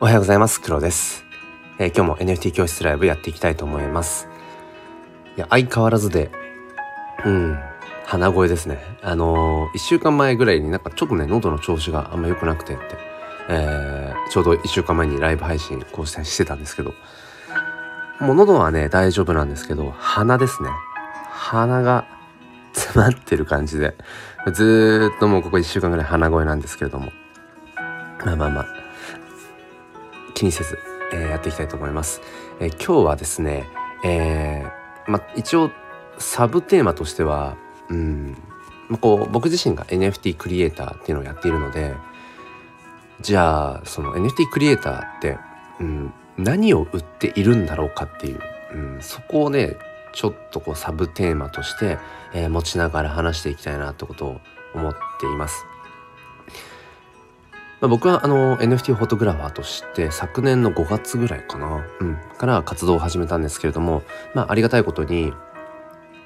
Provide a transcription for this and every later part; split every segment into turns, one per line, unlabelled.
おはようございます。黒です、えー、今日も NFT 教室ライブやっていきたいと思います。いや、相変わらずで、うん、鼻声ですね。あのー、1週間前ぐらいになんかちょっとね、喉の調子があんま良くなくてって、えー、ちょうど1週間前にライブ配信こうしてたんですけど、もう喉はね、大丈夫なんですけど、鼻ですね。鼻が詰まってる感じで、ずっともうここ1週間ぐらい鼻声なんですけれども、まあまあまあ、気にせず、えー、やっていきたいと思います。えー、今日はですね、えー、ま一応サブテーマとしては、うん、まこう僕自身が NFT クリエイターっていうのをやっているので、じゃあその NFT クリエイターって、うん、何を売っているんだろうかっていう、うん、そこをねちょっとこうサブテーマとして、えー、持ちながら話していきたいなってことを思っています。まあ、僕はあの NFT フォトグラファーとして昨年の5月ぐらいかな、うん、から活動を始めたんですけれども、まあ、ありがたいことに、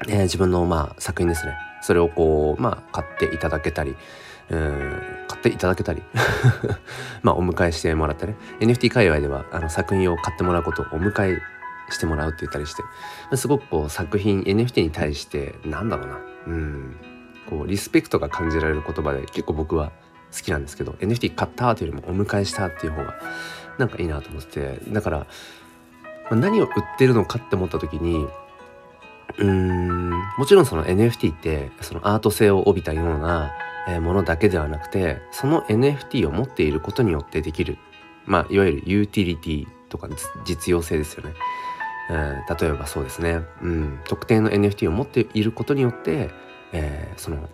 えー、自分のまあ作品ですね。それをこうまあ買っていただけたりうん買っていただけたり まあお迎えしてもらったね NFT 界隈ではあの作品を買ってもらうことをお迎えしてもらうって言ったりして、すごくこう作品 NFT に対してなんだろうなうんこうリスペクトが感じられる言葉で結構僕は好きなんですけど NFT 買ったというよりもお迎えしたっていう方がなんかいいなと思っててだから、ま何を売ってるのかって思った時にうーんもちろんその NFT ってそのアート性を帯びたようなものだけではなくてその NFT を持っていることによってできるまあいわゆるユーティリティとか実用性ですよね。例えばそうですね、うん、特定の NFT を持っていることによって、えー、その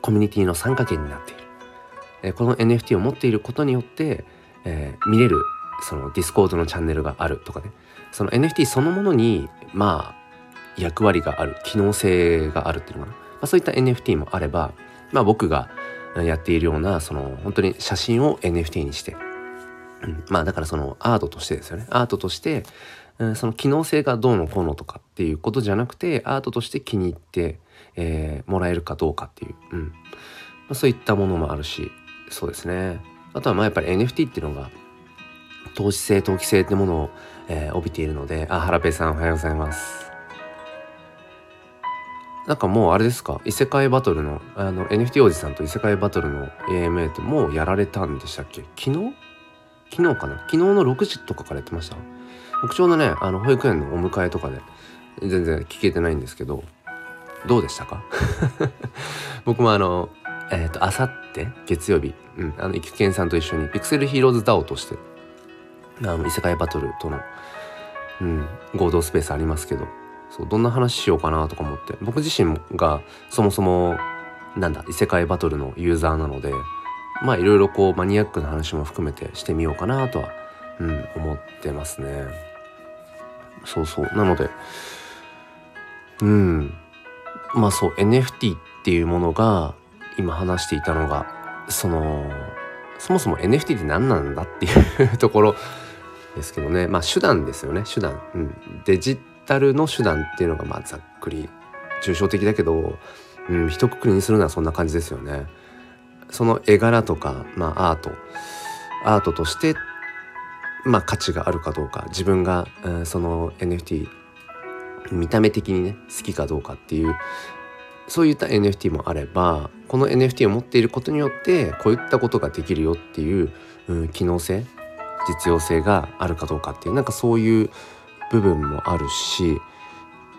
コミュニティの参加権になっている。えこの NFT を持っていることによって、えー、見れるその Discord のチャンネルがあるとかね。その NFT そのものにまあ役割がある機能性があるっていうのかな、まあ、そういった NFT もあれば、まあ、僕がやっているようなその本当に写真を NFT にして、うん、まあだからそのアートとしてですよね。アートとして、うん、その機能性がどうのこうのとかっていうことじゃなくてアートとして気に入って、えー、もらえるかどうかっていう、うん。まあ、そういったものもあるしそうですね。あとはまあやっぱり NFT っていうのが投資性投機性ってものを、えー、帯びているのであ原ペさんおはようございます。なんかもうあれですか？異世界バトルのあの NFT おじさんと異世界バトルの AMA ってもうやられたんでしたっけ？昨日？昨日かな？昨日の6時とかからやってました。僕ちょうどねあの保育園のお迎えとかで全然聞けてないんですけどどうでしたか？僕もあのえっ、ー、と、あさって月曜日、うん、あの、育賢さんと一緒にピクセルヒーローズ DAO として、あの、異世界バトルとの、うん、合同スペースありますけど、そう、どんな話しようかなとか思って、僕自身がそもそも、なんだ、異世界バトルのユーザーなので、まあ、いろいろこう、マニアックな話も含めてしてみようかなとは、うん、思ってますね。そうそう。なので、うん。まあそう、NFT っていうものが、今話していたのがそのそもそも NFT って何なんだっていうところですけどね。まあ手段ですよね。手段、うん、デジタルの手段っていうのがまあざっくり抽象的だけど、うん、一括りにするのはそんな感じですよね。その絵柄とか、まあ、アート。アートとしてまあ価値があるかどうか。自分が、うん、その NFT 見た目的にね好きかどうかっていうそういった NFT もあればこの NFT を持っていることによってこういったことができるよっていう、うん、機能性実用性があるかどうかっていうなんかそういう部分もあるし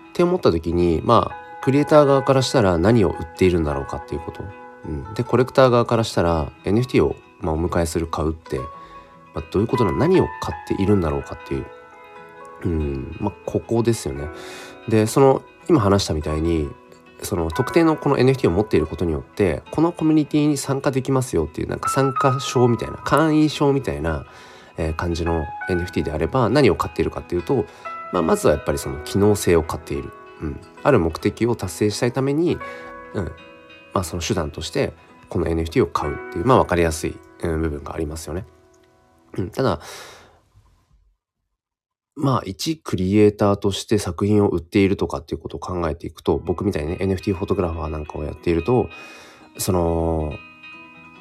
って思った時にまあクリエイター側からしたら何を売っているんだろうかっていうこと、うん、でコレクター側からしたら NFT を、まあ、お迎えする買うって、まあ、どういうことなの？何を買っているんだろうかっていう、うん。まあ、ここですよね。でその今話したみたいにその特定のこの NFT を持っていることによってこのコミュニティに参加できますよっていうなんか参加証みたいな会員証みたいな、え感じの NFT であれば何を買っているかっていうと、まあ、まずはやっぱりその機能性を買っている、うん、ある目的を達成したいために、うん。まあ、その手段としてこの NFT を買うっていうまあ分かりやすい、部分がありますよね。うん、ただまあ、一クリエイターとして作品を売っているとかっていうことを考えていくと、僕みたいにね、NFT フォトグラファーなんかをやっていると、その、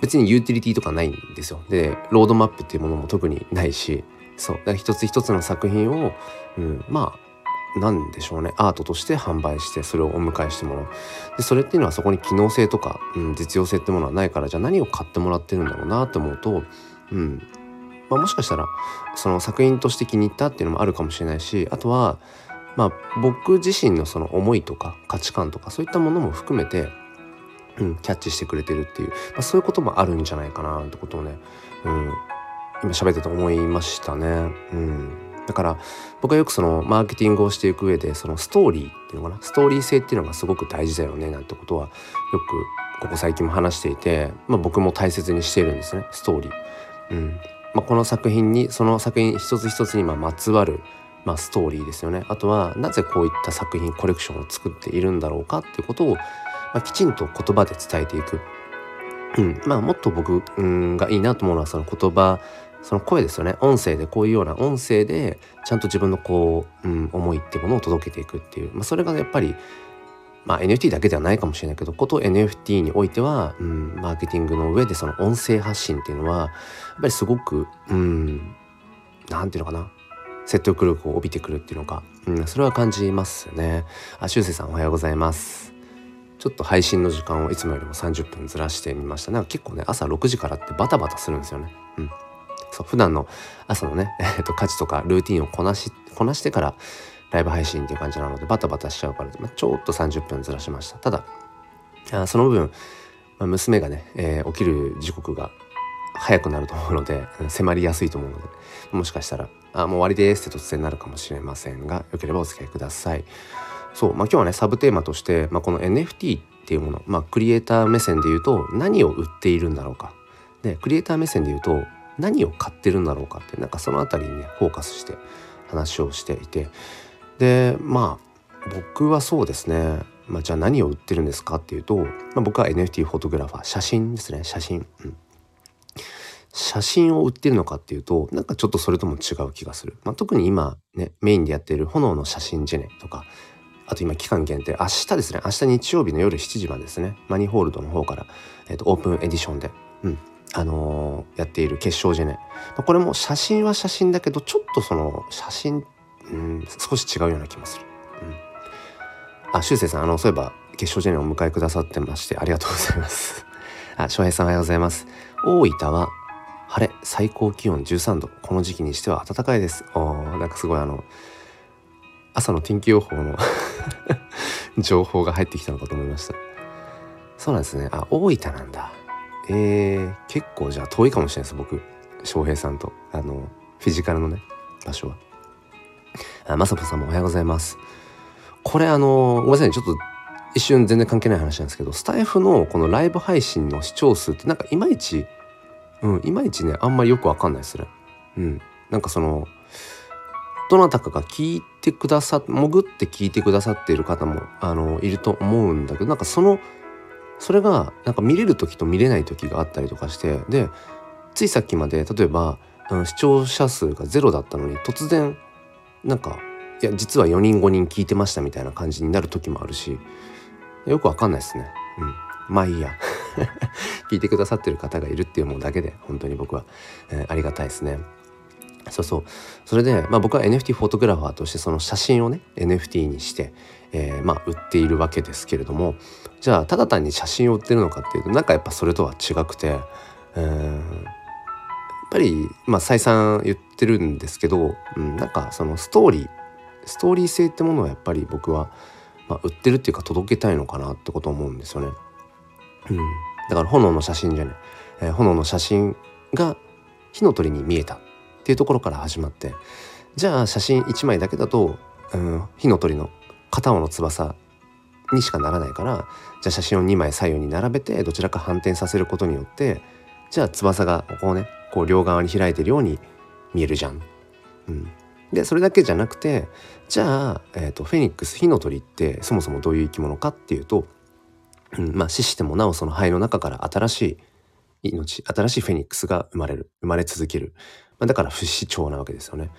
別にユーティリティとかないんですよ。でロードマップっていうものも特にないしそうだから一つ一つの作品を、うん、まあなんでしょうねアートとして販売してそれをお迎えしてもらうでそれっていうのはそこに機能性とか、うん、実用性ってものはないからじゃあ何を買ってもらってるんだろうなって思うと、うんまあ、もしかしたらその作品として気に入ったっていうのもあるかもしれないしあとはまあ僕自身のその思いとか価値観とかそういったものも含めて、うん、キャッチしてくれてるっていう、まあ、そういうこともあるんじゃないかなってことをね、うん、今喋ってて思いましたね。うんだから僕はよくそのマーケティングをしていく上でそのストーリーっていうのかなストーリー性っていうのがすごく大事だよねなんてことはよくここ最近も話していて、まあ、僕も大切にしているんですねストーリー。うんまあ、この作品にその作品一つ一つにままつわるまあ、ストーリーですよね。あとはなぜこういった作品コレクションを作っているんだろうかっていうことを、まあ、きちんと言葉で伝えていく、うん。まあ、もっと僕、がいいなと思うのはその言葉その声ですよね。音声でこういうような音声でちゃんと自分のこう、うん、思いってものを届けていくっていう、まあ、それがやっぱりまあ NFT だけではないかもしれないけどこと NFT においては、うん、マーケティングの上でその音声発信っていうのはやっぱりすごくうんていうのかな説得力を帯びてくるっていうのか、うん、それは感じますね。あ、しゅうせいさんおはようございます。ちょっと配信の時間をいつもよりも30分ずらしてみました。なんか結構ね、朝6時からってバタバタするんですよね。うん。そう、普段の朝のね、えっと、価値とかルーティンをこなし、こなしてからライブ配信っていう感じなので、バタバタしちゃうから、まあ、ちょっと30分ずらしました。ただ、その分、まあ、娘がね、えー、起きる時刻が早くなると思うので、迫りやすいと思うので、もしかしたらあもう終わりですって突然なるかもしれませんがよければお付き合いくださいそうまあ今日はねサブテーマとして、まあ、この NFT っていうものまあクリエイター目線で言うと何を売っているんだろうかでクリエイター目線で言うと何を買ってるんだろうかってなんかその辺りにねフォーカスして話をしていてでまあ僕はそうですね。まあ、じゃあ何を売ってるんですかっていうと、まあ、僕は NFT フォトグラファー。写真ですね。写真、うん、写真を売ってるのかっていうとなんかちょっとそれとも違う気がする、まあ、特に今ねメインでやっている炎の写真ジェネとかあと今期間限定。明日ですね。明日日曜日の夜7時までですね。マニホールドの方から、えーと、オープンエディションで、うん。あのー、やっている結晶ジェネ、まあ、これも写真は写真だけどちょっとその写真、うん、少し違うような気もする。うん、あ、しゅうせいさん、あの、そういえば、結晶ジェネをお迎えくださってまして、ありがとうございます。あ、翔平さんおはようございます。大分は晴れ最高気温13度この時期にしては暖かいです。おなんかすごいあの朝の天気予報の 情報が入ってきたのかと思いました。そうなんですね。あ大分なんだ。えー、結構じゃあ遠いかもしれないです僕。翔平さんとあのフィジカルのね場所は。まさぽさんもおはようございますこれあのごめんなさい、ね、ちょっと一瞬全然関係ない話なんですけどスタイフのこのライブ配信の視聴数ってなんかいまいちうん、いまいちね、あんまりよくわかんないですね。うん。なんかその、どなたかが聞いてくださっ、潜って聞いてくださっている方も、あの、いると思うんだけど、なんかその、それが、なんか見れる時と見れない時があったりとかして、で、ついさっきまで、例えば、視聴者数がゼロだったのに、突然、なんか、いや、実は4人5人聞いてましたみたいな感じになる時もあるし、よくわかんないですね。うん。まあいいや。聞いてくださってる方がいるっていうものだけで本当に僕は、えー、ありがたいですね。そうそうそれで、まあ、僕は NFT フォトグラファーとしてその写真をね NFT にして、えー、まあ、売っているわけですけれどもじゃあただ単に写真を売ってるのかっていうとなんかやっぱそれとは違くて、えー、ぱり、まあ、再三言ってるんですけど、うん、なんかそのストーリーストーリー性ってものをやっぱり僕は、まあ、売ってるっていうか届けたいのかなってこと思うんですよね。うん、だから炎の写真じゃない、えー、炎の写真が火の鳥に見えたっていうところから始まってじゃあ写真1枚だけだと、うん、火の鳥の片方の翼にしかならないからじゃあ写真を2枚左右に並べてどちらか反転させることによってじゃあ翼がこうねこう両側に開いてるように見えるじゃん。うん、でそれだけじゃなくてじゃあ、えーと、フェニックス火の鳥ってそもそもどういう生き物かっていうとうん、まあ死してもなおその肺の中から新しい命新しいフェニックスが生まれる生まれ続ける、まあ、だから不死鳥なわけですよね。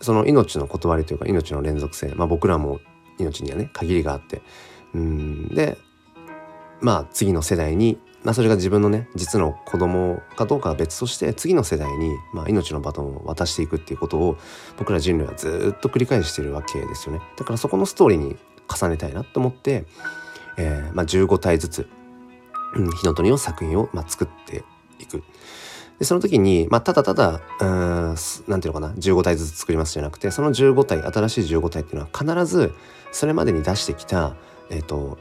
その命の断りというか命の連続性、まあ、僕らも命にはね限りがあって。うん。でまあ次の世代にまあ、それが自分のね実の子供かどうかは別として次の世代に、まあ、命のバトンを渡していくっていうことを僕ら人類はずっと繰り返してるわけですよねだからそこのストーリーに重ねたいなと思って、えーまあ、15体ずつ、うん、火の鳥の作品を、まあ、作っていく。でその時に、まあ、ただただうんなんていうのかな15体ずつ作りますじゃなくてその15体新しい15体っていうのは必ずそれまでに出してきた、えーと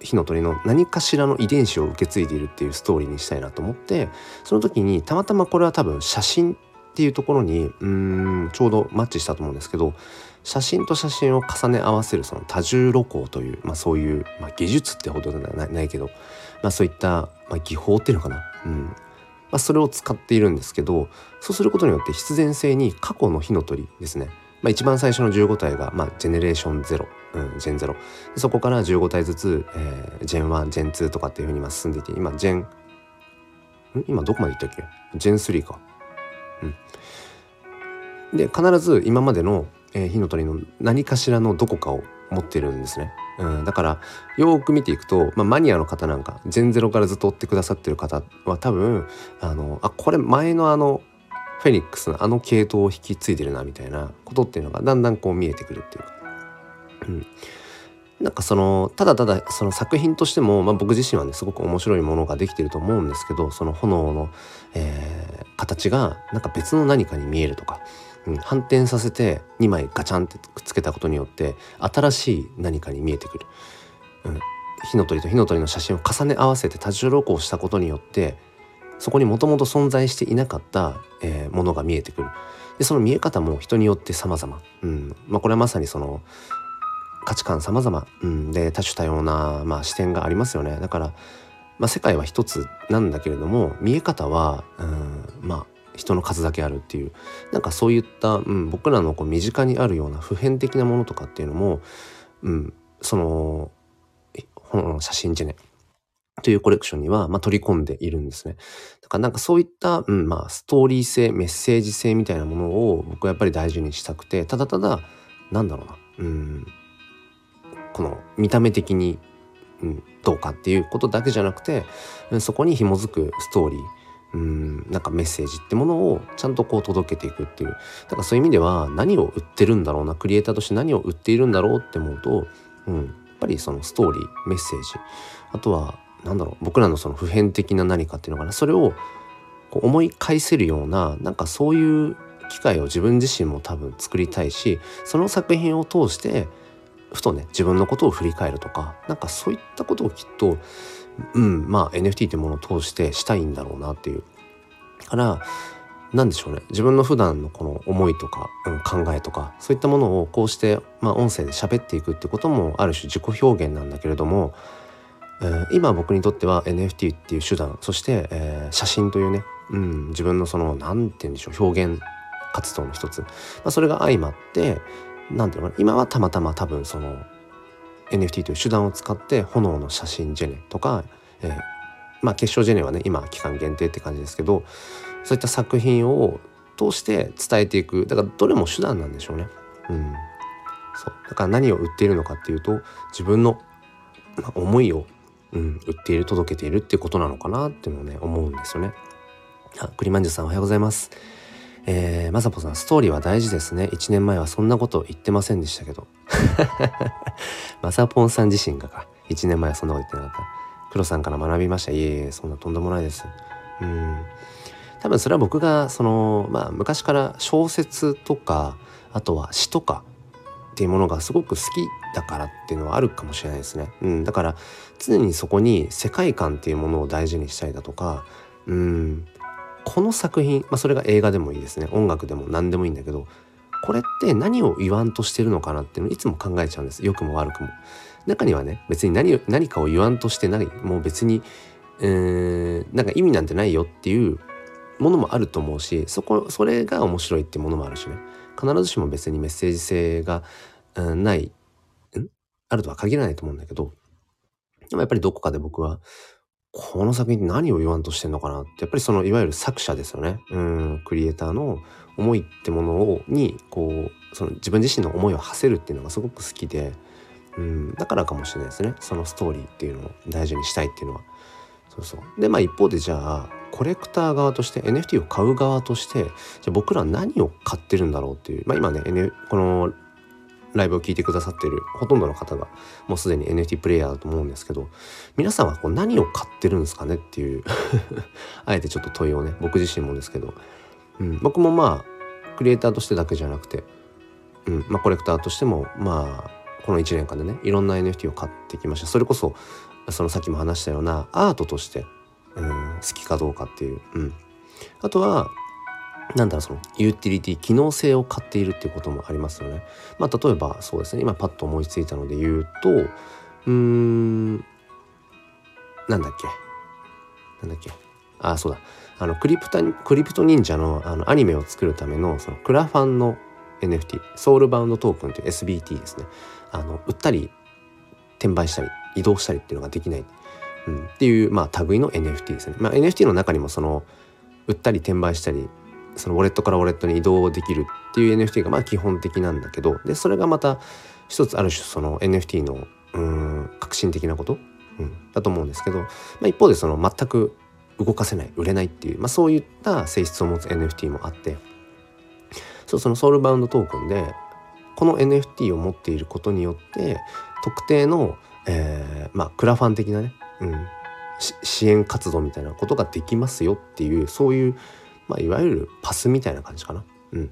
火の鳥の何かしらの遺伝子を受け継いでいるっていうストーリーにしたいなと思ってその時にたまたまこれは多分写真っていうところにうんちょうどマッチしたと思うんですけど写真と写真を重ね合わせるその多重露光という、まあ、そういう、まあ、技術ってほどではないけど、まあ、そういった、まあ、技法っていうのかな、うん。まあ、それを使っているんですけどそうすることによって必然性に過去の火の鳥ですね。まあ、一番最初の15体が、まあ、ジェネレーション0、うん、ジェン0そこから15体ずつ、えー、ジェン1ジェン2とかっていうふうに今進んでいて今ジェン今どこまでいったっけ？ジェン3か。うん、で必ず今までの、えー、火の鳥の何かしらのどこかを持ってるんですね。うん、だからよく見ていくと、まあ、マニアの方なんかジェンゼロからずっと追ってくださってる方は多分あのあこれ前のあのフェニックスのあの系統を引き継いでるなみたいなことっていうのがだんだんこう見えてくるっていうか、うん、なんかそのただただその作品としても、まあ、僕自身はねすごく面白いものができてると思うんですけどその炎の、えー、形がなんか別の何かに見えるとか、うん、反転させて2枚ガチャンってくっつけたことによって新しい何かに見えてくる。うん。火の鳥と火の鳥の写真を重ね合わせて多重録をしたことによってそこにもともと存在していなかった、えー、ものが見えてくる。でその見え方も人によって様々、うん。まあ、これはまさにその価値観様々、うん、で多種多様な、まあ、視点がありますよね。だから、まあ、世界は一つなんだけれども見え方は、うん、まあ人の数だけあるっていう。なんかそういった、うん、僕らのこう身近にあるような普遍的なものとかっていうのも、うん、その写真じゃねというコレクションには、まあ、取り込んでいるんですね。だからなんかそういった、うん、まあ、ストーリー性、メッセージ性みたいなものを僕はやっぱり大事にしたくて、ただただ、なんだろうな、うん、この見た目的に、うん、どうかっていうことだけじゃなくて、そこに紐づくストーリー、うん、なんかメッセージってものをちゃんとこう届けていくっていう。だからそういう意味では何を売ってるんだろうな、クリエイターとして何を売っているんだろうって思うと、うん、やっぱりそのストーリー、メッセージ、あとはなんだろう僕らのその普遍的な何かっていうのかなそれをこう思い返せるようななんかそういう機会を自分自身も多分作りたいしその作品を通してふとね自分のことを振り返るとかなんかそういったことをきっとうんまあ NFT っていうものを通してしたいんだろうなっていう。から何でしょうね。自分の普段のこの思いとか、うん、考えとかそういったものをこうして、まあ、音声で喋っていくってこともある種自己表現なんだけれどもえー、今僕にとっては NFT っていう手段そして、えー、写真というね、うん、自分のその何て言うんでしょう表現活動の一つ、まあ、それが相まって何て言うのかな今はたまたま多分その NFT という手段を使って炎の写真ジェネとか、えー、まあ結晶ジェネはね今期間限定って感じですけどそういった作品を通して伝えていくだからどれも手段なんでしょうね。うん、そうだから何を売っているのかっていうと自分の思いをうん、売っている届けているっていうことなのかなっていうのをね思うんですよね。あクリマンジュさんおはようございます。えー、まさぽさんストーリーは大事ですね。1年前はそんなこと言ってませんでしたけど。まさぽんさん自身がか1年前はそんなこと言ってなかった。黒さんから学びました。いえいえそんなとんでもないです。うん多分それは僕がそのまあ昔から小説とかあとは詩とかっていうものがすごく好きだからっていうのはあるかもしれないですね。うん、だから常にそこに世界観っていうものを大事にしたいだとか、うん、この作品、まあ、それが映画でもいいですね。音楽でも何でもいいんだけどこれって何を言わんとしてるのかなっていうのをいつも考えちゃうんです。良くも悪くも。中にはね別に何何かを言わんとしてない。もう別に、えー、なんか意味なんてないよっていうものもあると思うしそこそれが面白いっていうものもあるしね。必ずしも別にメッセージ性がうん、ない、ん？あるとは限らないと思うんだけど、でもやっぱりどこかで僕は、この作品何を言わんとしてんのかなって、やっぱりそのいわゆる作者ですよね。うん、クリエイターの思いってものを、に、こう、その自分自身の思いを馳せるっていうのがすごく好きで、うん、だからかもしれないですね。そのストーリーっていうのを大事にしたいっていうのは。そうそうでまあ一方でじゃあコレクター側として NFT を買う側としてじゃあ僕ら何を買ってるんだろうっていうまあ今ね、N、このライブを聞いてくださってるほとんどの方がもうすでに NFT プレイヤーだと思うんですけど皆さんはこう何を買ってるんですかねっていう あえてちょっと問いをね僕自身もですけど、うん、僕もまあクリエイターとしてだけじゃなくて、うんまあ、コレクターとしてもまあこの1年間でねいろんな NFT を買ってきました。それこそそのさっきも話したようなアートとして、うん、好きかどうかっていう、うん、あとはなんだろうそのユーティリティ機能性を買っているっていうこともありますよね。まあ例えばそうですね。今パッと思いついたので言うとうーんなんだっけ？なんだっけ？あそうだ。あのクリプタクリプト忍者のあのアニメを作るためのそのクラファンの NFT ソウルバウンドトークンという SBT ですね。あの売ったり転売したり移動したりっていうのができない、うん、っていうまあ類の NFT ですね。まあ、NFT の中にもその売ったり転売したりそのウォレットからウォレットに移動できるっていう NFT がまあ基本的なんだけどでそれがまた一つある種その NFT のうん革新的なこと、うん、だと思うんですけど、まあ、一方でその全く動かせない売れないっていう、まあ、そういった性質を持つ NFT もあってそうそのソウルバウンドトークンでこの NFT を持っていることによって特定の、えー、まあクラファン的なね、うん、支援活動みたいなことができますよっていうそういうまあ、いわゆるパスみたいな感じかな。うん。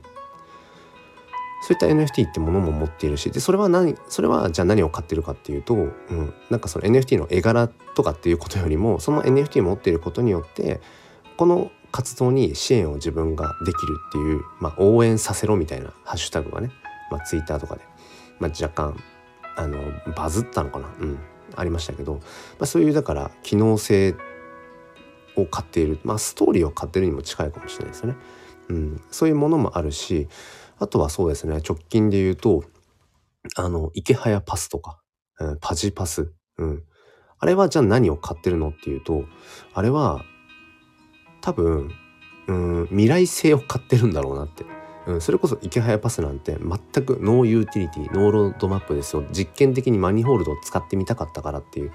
そういった NFT ってものも持っているしでそれは何それはじゃあ何を買ってるかっていうと、うん、なんかその NFT の絵柄とかっていうことよりもその NFT を持っていることによってこの活動に支援を自分ができるっていう、まあ、応援させろみたいなハッシュタグがね、まあ、Twitter とかで、まあ、若干あのバズったのかな、うん、ありましたけど、まあ、そういうだから機能性を買っている、まあ、ストーリーを買ってるにも近いかもしれないですね。うん、そういうものもあるしあとはそうですね直近で言うとあの池早パスとか、うん、パジパス、うん、あれはじゃあ何を買ってるのっていうとあれは多分、うん、未来性を買ってるんだろうなって。うん、それこそイケハヤパスなんて全く no utility no roadmap ですよ。実験的に Manifold を使ってみたかったからっていう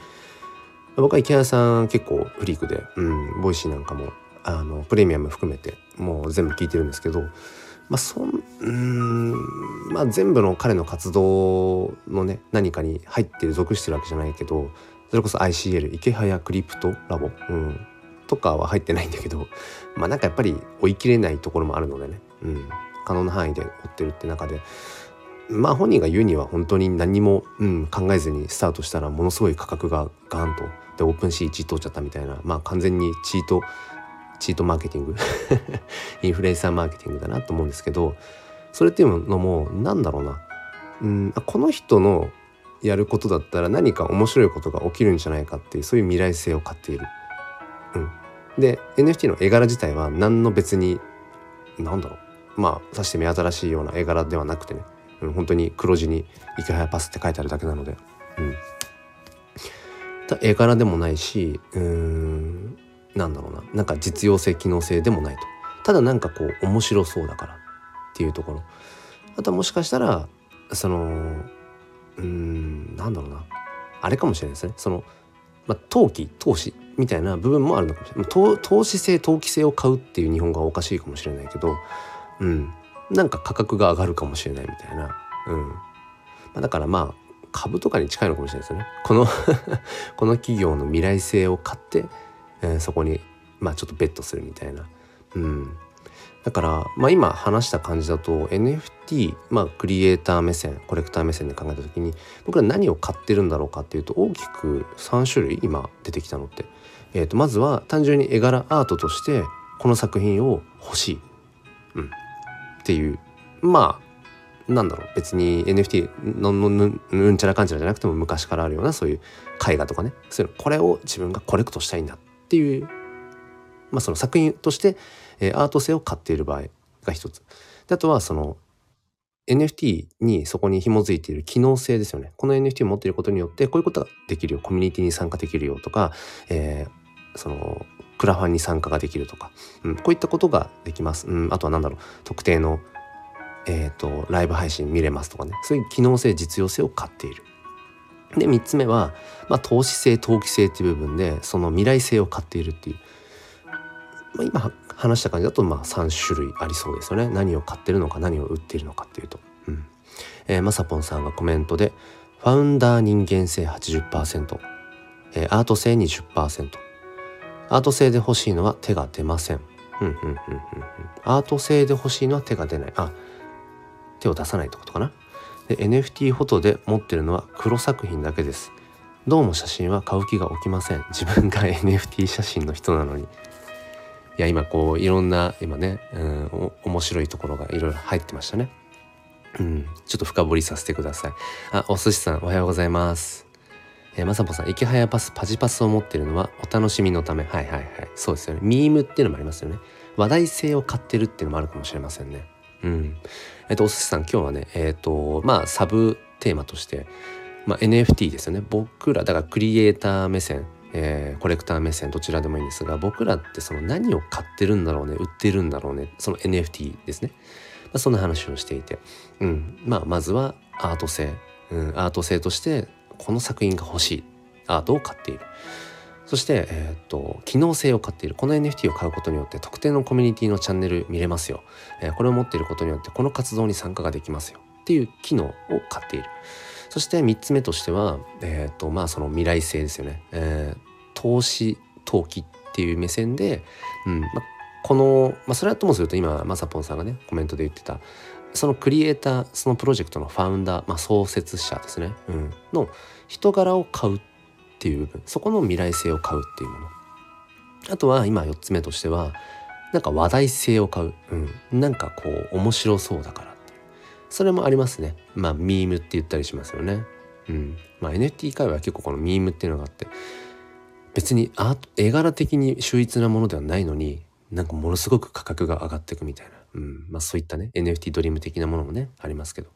僕はイケハヤさん結構フリークで、うん、 Voicy なんかもあのプレミアム含めてもう全部聞いてるんですけど、まあそんうんまあ、全部の彼の活動のね何かに入ってる属してるわけじゃないけどそれこそ ICL イケハヤクリプトラボ、うん、とかは入ってないんだけどまあなんかやっぱり追い切れないところもあるのでね、うん、可能な範囲で追ってるって中でまあ本人が言うには本当に何も、うん、考えずにスタートしたらものすごい価格がガーンとでオープンシー1位取っちゃったみたいな。まあ完全にチートチートマーケティング。インフルエンサーマーケティングだなと思うんですけどそれっていうのも何だろうな。うんこの人のやることだったら何か面白いことが起きるんじゃないかっていうそういう未来性を買っている。うん、で NFT の絵柄自体は何の別に何だろう。まあさして目新しいような絵柄ではなくてね、うん、本当に黒字に「池早パス」って書いてあるだけなので、絵柄でもないしうーんなんだろうな。なんか実用性機能性でもないと。ただなんかこう面白そうだからっていうところ。あとはもしかしたらそのうんなんだろうな。あれかもしれないですね。その、まあ、投機投資みたいな部分もあるのかもしれない。投資性投機性を買うっていう日本語はおかしいかもしれないけどうん。なんか価格が上がるかもしれないみたいな。うん、まあ、だからまあ株とかに近いのかもしれないですよね。この この企業の未来性を買って、えー、そこにまあちょっとベットするみたいな。うん、だから、まあ、今話した感じだと NFT、まあ、クリエイター目線コレクター目線で考えた時に僕ら何を買ってるんだろうかっていうと大きく3種類今出てきたのって、えー、とまずは単純に絵柄アートとしてこの作品を欲しい、うん、っていう。まあなんだろう別に NFT のぬうんちゃらかんちゃらじゃなくても昔からあるようなそういう絵画とかねそういうのこれを自分がコレクトしたいんだっていう、まあ、その作品として、えー、アート性を買っている場合が一つ。であとはその NFT にそこに紐づいている機能性ですよね。この NFT を持っていることによってこういうことができるよ。コミュニティに参加できるよとか、えー、そのクラファンに参加ができるとか、うん、こういったことができます、うん、あとは何だろう。特定のえーと、ライブ配信見れますとかね。そういう機能性実用性を買っている。で3つ目は、まあ、投資性投機性っていう部分でその未来性を買っているっていう、まあ、今話した感じだとまあ3種類ありそうですよね。何を買ってるのか何を売っているのかっていうと、うん。えー、まさぽんさんがコメントでファウンダー人間性80%、えー、アート性20%アート性で欲しいのは手が出ません。うんうんうんうんうん。アート性で欲しいのは手が出ない。あ手を出さないってことかな？で NFT フォトで持ってるのは黒作品だけですどうも写真は買う気が起きません自分が NFT 写真の人なのにいや今こういろんな今ね、うん、面白いところがいろいろ入ってましたねうんちょっと深掘りさせてくださいあお寿司さんおはようございますえー、まさぽさん、池早パス、パジパスを持ってるのはお楽しみのため。はいはいはい。そうですよね。ミームっていうのもありますよね。話題性を買ってるっていうのもあるかもしれませんね。うん。えっと、お寿司さん、今日はね、えっと、まあ、サブテーマとして、まあ、NFT ですよね。僕ら、だからクリエイター目線、えー、コレクター目線、どちらでもいいんですが、僕らってその何を買ってるんだろうね、売ってるんだろうね、その NFT ですね。まあ、そんな話をしていて、うん。まあ、まずはアート性、うん、アート性としてこの作品が欲しいアートを買っている。そして、えーと、機能性を買っている。この NFT を買うことによって特定のコミュニティのチャンネル見れますよ、えー、これを持っていることによってこの活動に参加ができますよ。っていう機能を買っている。そして3つ目としては、えーとまあ、その未来性ですよね、えー、投資投機っていう目線で、うんまあ、この、まあ、それはともすると今まさぽんさんがねコメントで言ってたそのクリエイターそのプロジェクトのファウンダー、まあ、創設者ですね、うん、の人柄を買うっていう部分そこの未来性を買うっていうもの。あとは今4つ目としてはなんか話題性を買う、うん、なんかこう面白そうだからってそれもありますね。まあミームって言ったりしますよね。うん。まあ NFT 界隈は結構このミームっていうのがあって別にアート絵柄的に秀逸なものではないのになんかものすごく価格が上がっていくみたいな、うん、まあそういったね NFT ドリーム的なものもねありますけど。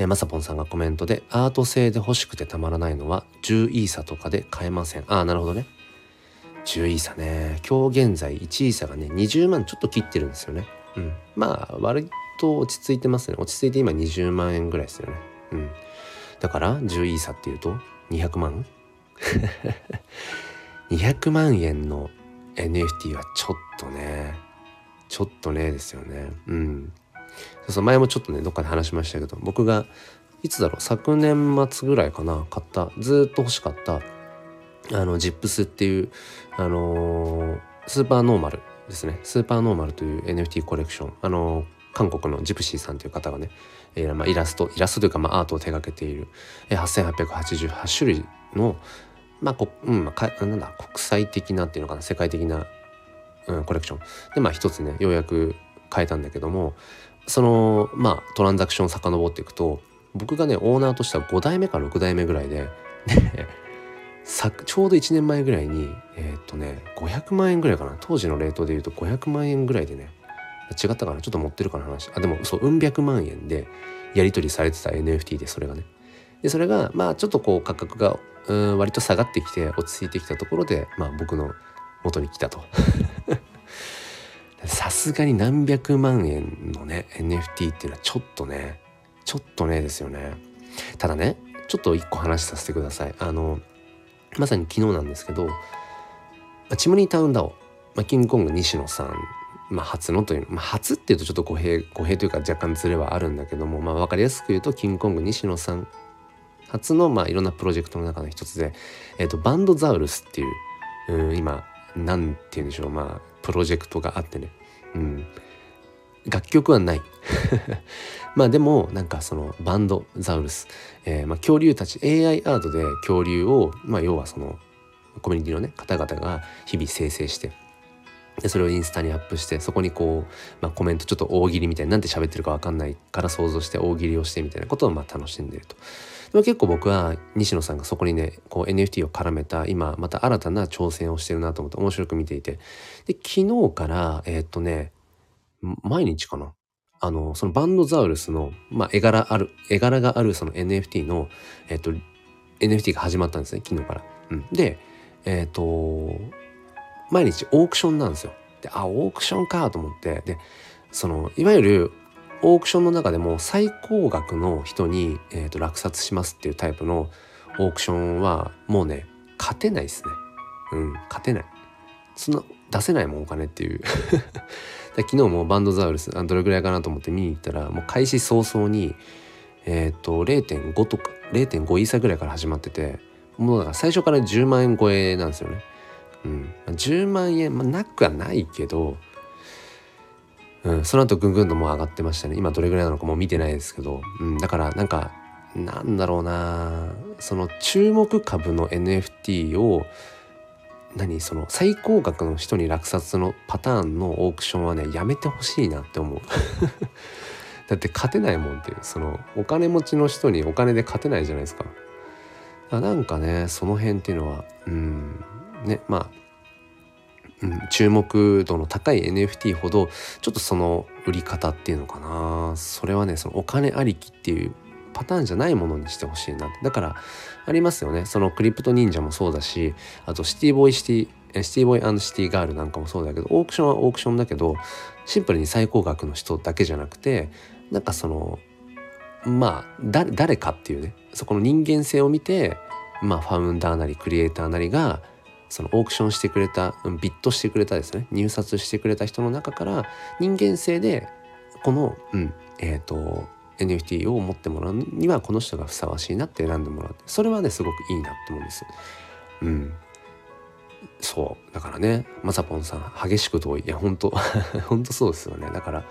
えー、まさぽんさんがコメントで、アート製で欲しくてたまらないのは、10イーサとかで買えません。ああ、なるほどね。10イーサね。今日現在1イーサがね、20万ちょっと切ってるんですよね。うん。まあ、割と落ち着いてますね。落ち着いて今20万円ぐらいですよね。うん。だから、10イーサっていうと、200万？200万円の NFT はちょっとね、ちょっとねですよね。うん。そう前もちょっとねどっかで話しましたけど僕がいつだろう昨年末ぐらいかな買ったずっと欲しかったあのジップスっていうあのー、スーパーノーマルですね。スーパーノーマルという NFT コレクション。あのー、韓国のジプシーさんという方がね、えーまあ、イラストイラストというか、まあ、アートを手掛けている、えー、8888種類のまあこうんまあ、かなんだ国際的なっていうのかな世界的な、うん、コレクション。でまあ一つねようやく変えたんだけどもそのまあトランザクションを遡っていくと僕がねオーナーとしては5代目か6代目ぐらいででちょうど1年前ぐらいにえー、っとね500万円ぐらいかな。当時のレートで言うと500万円ぐらいでね違ったかな。ちょっと持ってるかな話。あでもそううん百万円でやり取りされてた NFT でそれがね。でそれがまあちょっとこう価格がうん割と下がってきて落ち着いてきたところでまあ僕の元に来たと。さすがに何百万円のね NFT っていうのはちょっとねちょっとねですよね。ただねちょっと一個話させてください。あのまさに昨日なんですけどチムニータウンダオ、まあ、キングコング西野さん、まあ、初のという、まあ、初っていうとちょっと語弊語弊というか若干ずれはあるんだけども、まあ、分かりやすく言うとキングコング西野さん初の、まあ、いろんなプロジェクトの中の一つで、えーと、バンドザウルスっていう、うん、今何て言うんでしょうまあプロジェクトがあってね、うん、楽曲はない。まあでもなんかそのバンドザウルス、えー、まあ恐竜たち AI アートで恐竜を、まあ、要はそのコミュニティのね方々が日々生成してでそれをインスタにアップしてそこにこう、まあ、コメントちょっと大喜利みたいになんて喋ってるか分かんないから想像して大喜利をしてみたいなことをまあ楽しんでると。でも結構僕は西野さんがそこにねこう NFT を絡めた今また新たな挑戦をしてるなと思って面白く見ていてで昨日からえー、っとね毎日かなあのそのバンドザウルスの、まあ、絵柄ある絵柄があるその NFT の、えー、っと NFT が始まったんですね昨日から。うん、でえー、っと毎日オークションなんですよ。であオークションかと思ってでそのいわゆるオークションの中でも最高額の人に、えーと、落札しますっていうタイプのオークションはもうね勝てないですね。うん勝てない。その出せないもんお金っていう。昨日もバンドザウルスどれぐらいかなと思って見に行ったらもう開始早々にえっ、ー、と0.5とか0.5イーサぐらいから始まっててもうだから最初から10万円超えなんですよね。うん、10万円、まあ、なくはないけど、うん、その後ぐんぐんともう上がってましたね。今どれぐらいなのかもう見てないですけど、うん、だからなんかなんだろうな。その注目株の NFT を何？その最高額の人に落札のパターンのオークションはねやめてほしいなって思う。だって勝てないもんっていう。そのお金持ちの人にお金で勝てないじゃないですか。なんかねその辺っていうのはうん。ねまあうん、注目度の高い NFT ほどちょっとその売り方っていうのかな。それはねそのお金ありきっていうパターンじゃないものにしてほしいなだからありますよね。その CryptoNinja もそうだしあとシティボーイシティシティボーイシティガールなんかもそうだけどオークションはオークションだけどシンプルに最高額の人だけじゃなくてなんかそのまあ誰かっていうねそこの人間性を見てまあファウンダーなりクリエイターなりがそのオークションしてくれた bid してくれたですね。入札してくれた人の中から人間性でこの、うんえーと NFT を持ってもらうにはこの人がふさわしいなって選んでもらうそれはねすごくいいなって思うんです。うん。そう。だからねまさぽんさん激しく遠いいや本当 本当そうですよね。だから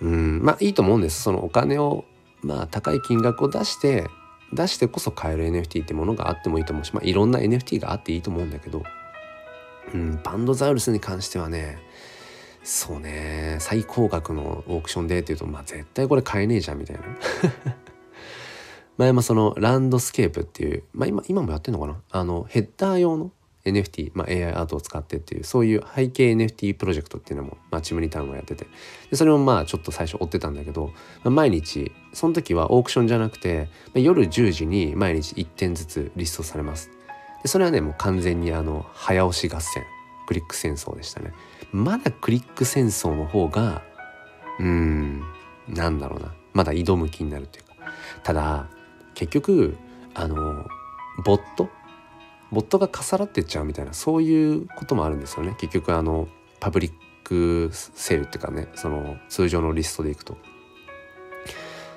うんまあいいと思うんです。そのお金をまあ高い金額を出して出してこそ買える NFT ってものがあってもいいと思うし、まあ、いろんな NFT があっていいと思うんだけど、うん、バンドザウルスに関してはねそうね最高額のオークションでっていうとまあ絶対これ買えねえじゃんみたいな。前もそのランドスケープっていうまあ今今もやってんのかな？あのヘッダー用の NFT、まあ、AI アートを使ってっていうそういう背景 NFT プロジェクトっていうのも、まあ、チムニータウンがやってて。でそれもまあちょっと最初追ってたんだけど、まあ、毎日その時はオークションじゃなくて、まあ、夜10時に毎日1点ずつリストされます。でそれはねもう完全にあの早押し合戦クリック戦争でしたね。まだクリック戦争の方がうーんなんだろうな。まだ挑む気になるというか。ただ結局あのボットボットが重なってっちゃうみたいなそういうこともあるんですよね。結局あのパブリックセールっていうかねその通常のリストでいくと。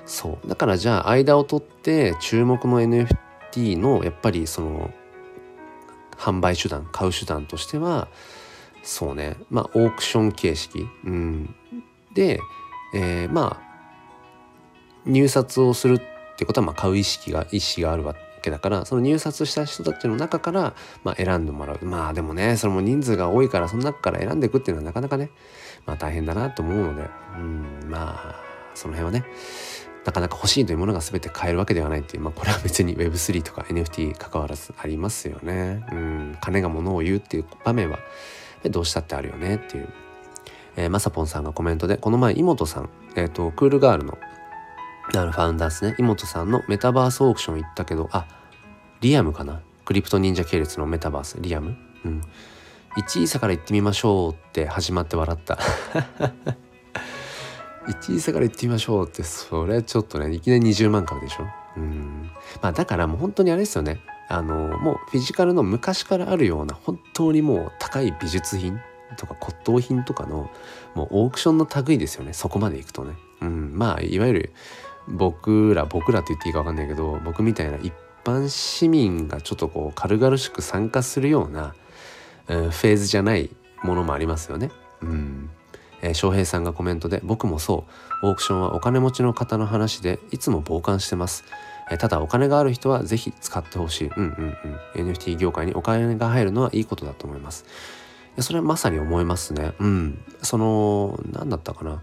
そう。だからじゃあ間を取って注目の NFT のやっぱりその販売手段買う手段としてはそうね。まあオークション形式、うん、で、えー、まあ入札をするってことはまあ買う意識が意思があるわけだからその入札した人たちの中から、まあ、選んでもらうまあでもねそれも人数が多いからその中から選んでいくっていうのはなかなかねまあ大変だなと思うのでうんまあその辺はねなかなか欲しいというものが全て買えるわけではないっていう、まあ、これは別に Web3 とか NFT 関わらずありますよね。うん、金が物を言うっていう場面はどうしたってあるよねっていう。えー、まさぽんさんがコメントで、この前、妹さん、えっ、ー、と、クールガールのあのファウンダーですね。妹さんのメタバースオークション行ったけどあリアムかな。クリプト忍者系列のメタバース。リアム？うん。1位差から行ってみましょうって始まって笑った。1位差から行ってみましょうってそれちょっとねいきなり20万株でしょ？うん。まあだからもう本当にあれですよね。あのもうフィジカルの昔からあるような本当にもう高い美術品とか骨董品とかのもうオークションの類ですよね。そこまでいくとね。うん。まあいわゆる僕ら僕らって言っていいか分かんないけど僕みたいな一般市民がちょっとこう軽々しく参加するような、うん、フェーズじゃないものもありますよね。うんえー、翔平さんがコメントで「僕もそうオークションはお金持ちの方の話でいつも傍観してます」え、ただお金がある人は是非使ってほしい。うんうんうん。NFT 業界にお金が入るのはいいことだと思います。それはまさに思いますね。うん。その、何だったかな。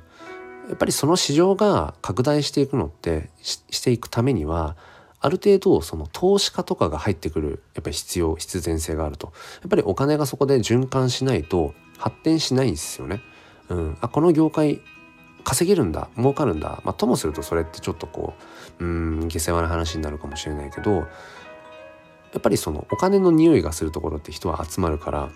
やっぱりその市場が拡大していくのってしていくためにはある程度その投資家とかが入ってくるやっぱり必要必然性があると。やっぱりお金がそこで循環しないと発展しないんですよね。うん、あこの業界稼げるんだ儲かるんだ、まあ、ともするとそれってちょっとこううん下世話な話になるかもしれないけどやっぱりそのお金の匂いがするところって人は集まるから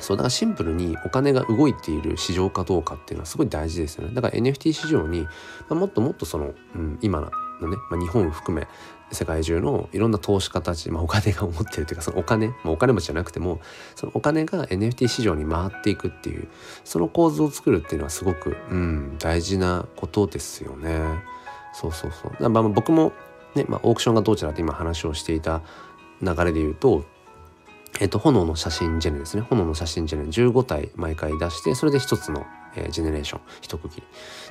そうだからシンプルにお金が動いている市場かどうかっていうのはすごい大事ですよねだから NFT 市場に、まあ、もっともっとその、うん、今のね、まあ、日本を含め世界中のいろんな投資家たち、まあ、お金が思ってるというかそのお金、まあ、お金持ちじゃなくてもそのお金が NFT 市場に回っていくっていうその構図を作るっていうのはすごく、うん、大事なことですよね。そうそうそう。まあ、僕もね、まあ、オークションがどうちらって今話をしていた流れで言うとえっと、炎の写真ジェネですね。炎の写真ジェネ15体毎回出して、それで一つの、えー、ジェネレーション、一区切り。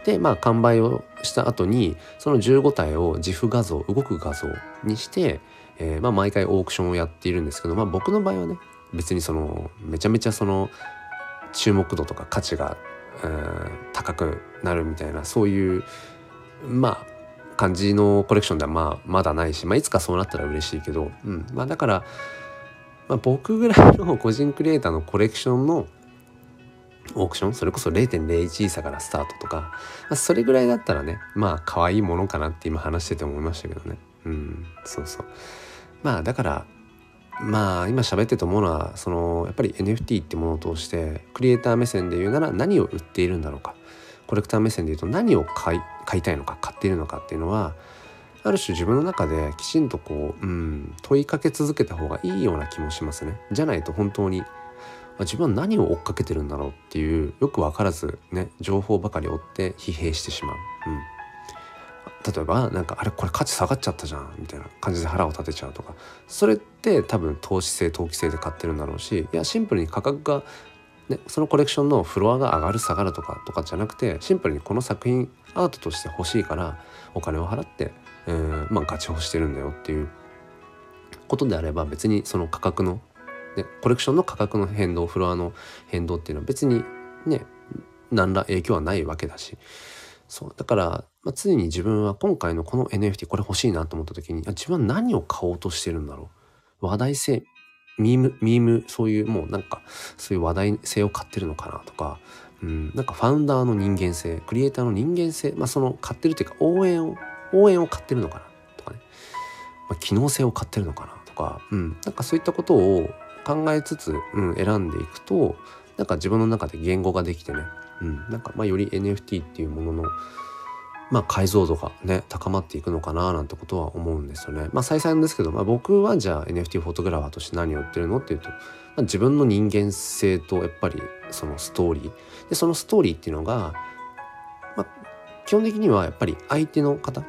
で、まあ、完売をした後に、その15体を自負画像、動く画像にして、えー、まあ、毎回オークションをやっているんですけど、まあ、僕の場合はね、別にその、めちゃめちゃその、注目度とか価値が、うん、高くなるみたいな、そういう、まあ、感じのコレクションではまあまだないし、まあ、いつかそうなったら嬉しいけど、うんまあ、だからまあ、僕ぐらいの個人クリエイターのコレクションのオークションそれこそ0.01差からスタートとか、まあ、それぐらいだったらねまあ可愛いものかなって今話してて思いましたけどね。うんそうそう。まあだからまあ今喋ってて思うのはそのやっぱり NFT ってものを通してクリエイター目線で言うなら何を売っているんだろうか。コレクター目線で言うと何を買い買いたいのか買っているのかっていうのはある種自分の中できちんとこう、うん、問いかけ続けた方がいいような気もしますね。じゃないと本当に自分は何を追っかけてるんだろうっていうよく分からずね情報ばかり追って疲弊してしまう。うん例えばなんかあれこれ価値下がっちゃったじゃんみたいな感じで腹を立てちゃうとかそれって多分投資性投機性で買ってるんだろうしいやシンプルに価格が、ね、そのコレクションのフロアが上がる下がるとかとかじゃなくてシンプルにこの作品アートとして欲しいからお金を払ってえー、まあガチホしてるんだよっていうことであれば別にその価格の、ね、コレクションの価格の変動フロアの変動っていうのは別にね何ら影響はないわけだし。そうだから、まあ、常に自分は今回のこの NFT これ欲しいなと思った時に自分は何を買おうとしてるんだろう。話題性ミームミームそういうもうなんかそういう話題性を買ってるのかなとか、うん、なんかファウンダーの人間性クリエイターの人間性まあその買ってるっていうか応援を応援を買ってるのかなとかね、まあ、機能性を買ってるのかなとか、うん、なんかそういったことを考えつつ、うん、選んでいくとなんか自分の中で言語ができてね、うん、なんかまあより NFT っていうもののまあ、解像度がね高まっていくのかななんてことは思うんですよね。まあ再三ですけど、まあ、僕はじゃあ NFT フォトグラファーとして何を売ってるのっていうと、まあ、自分の人間性とやっぱりそのストーリー。でそのストーリーっていうのが、まあ、基本的にはやっぱり相手の方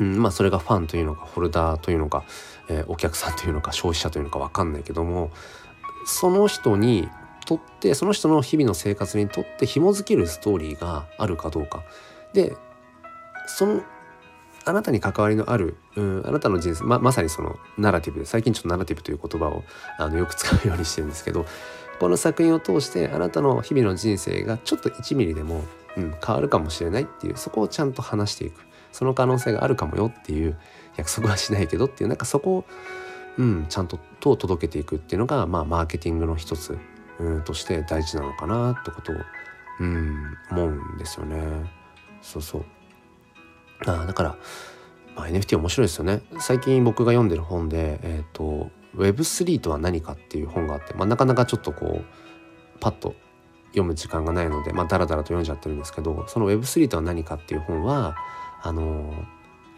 うん、まあそれがファンというのかホルダーというのか、えー、お客さんというのか消費者というのか分かんないけどもその人にとってその人の日々の生活にとって紐づけるストーリーがあるかどうかでそのあなたに関わりのある、うん、あなたの人生ままさにそのナラティブで最近ちょっとナラティブという言葉をあのよく使うようにしてるんですけどこの作品を通してあなたの日々の人生がちょっと1ミリでも、うん、変わるかもしれないっていうそこをちゃんと話していく。その可能性があるかもよっていう約束はしないけどっていうなんかそこを、うん、ちゃんとと届けていくっていうのが、まあ、マーケティングの一つ、うん、として大事なのかなってことを、うん、思うんですよね。そうそうあだから、まあ、NFT 面白いですよね。最近僕が読んでる本で、え、ー、と Web3 とは何かっていう本があって、まあ、なかなかちょっとこうパッと読む時間がないので、まあ、だらだらと読んじゃってるんですけどその Web3 とは何かっていう本はあの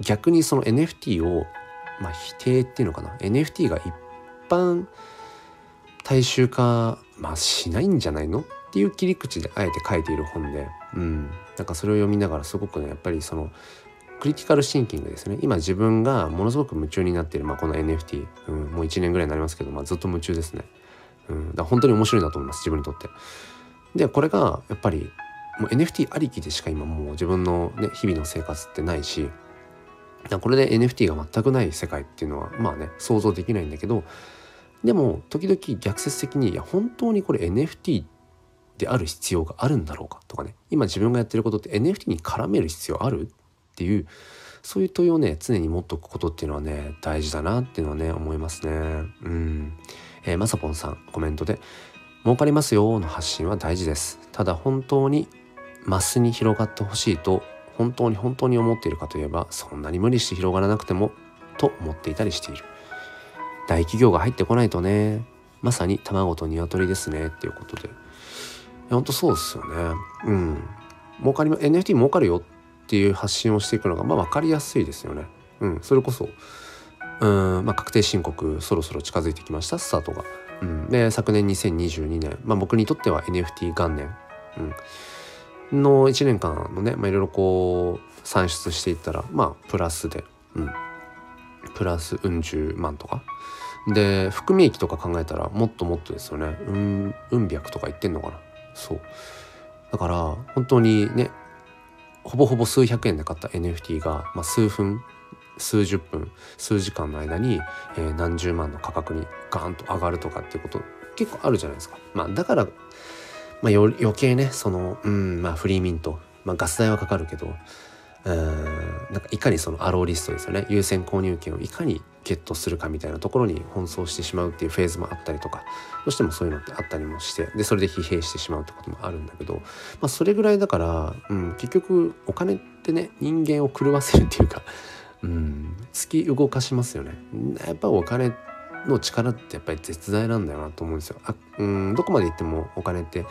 逆にその NFT を、まあ、否定っていうのかな？NFT が一般大衆化、まあ、しないんじゃないの？っていう切り口であえて書いている本で、うん、なんかそれを読みながらすごくねやっぱりそのクリティカルシンキングですね。今自分がものすごく夢中になっている、まあ、この NFT、うん、もう1年ぐらいになりますけど、まあ、ずっと夢中ですね、うん、だ本当に面白いなと思います自分にとって。でこれがやっぱりもう NFT ありきでしか今もう自分の、ね、日々の生活ってないしこれで NFT が全くない世界っていうのはまあね想像できないんだけどでも時々逆説的にいや本当にこれ NFT である必要があるんだろうかとかね今自分がやってることって NFT に絡める必要あるっていうそういう問いをね常に持っておくことっていうのはね大事だなっていうのはね思いますね。うん。えー、まさぽんさんコメントで「儲かりますよ」の発信は大事です。ただ本当にマスに広がってほしいと本当に本当に思っているかといえばそんなに無理して広がらなくてもと思っていたりしている。大企業が入ってこないとねまさに卵と鶏ですねっていうことで。ほんとそうですよね。うん。儲かり NFT 儲かるよっていう発信をしていくのがまあ分かりやすいですよね。うん、それこそうん、まあ、確定申告そろそろ近づいてきましたスタートが。うん、で昨年2022年、まあ、僕にとっては NFT 元年、うん、の1年間のね、いろいろこう算出していったらまあプラスで、うん、プラスうん十万とか。で含み益とか考えたらもっともっとですよねうんうん百とか言ってんのかなそうだから本当にねほぼほぼ数百円で買った NFT が、まあ、数分数十分数時間の間に、えー、何十万の価格にガーンと上がるとかっていうこと結構あるじゃないですか。まあ、だから、まあ、余計ねその、うんまあ、フリーミント、まあ、ガス代はかかるけどうんなんかいかにそのアローリストですよね優先購入権をいかにゲットするかみたいなところに奔走してしまうっていうフェーズもあったりとかどうしてもそういうのってあったりもしてでそれで疲弊してしまうってこともあるんだけど、まあ、それぐらいだから、うん、結局お金ってね人間を狂わせるっていうか、うん、突き動かしますよね。やっぱお金の力ってやっぱり絶大なんだよなと思うんですよ。あうんどこまで行ってもお金って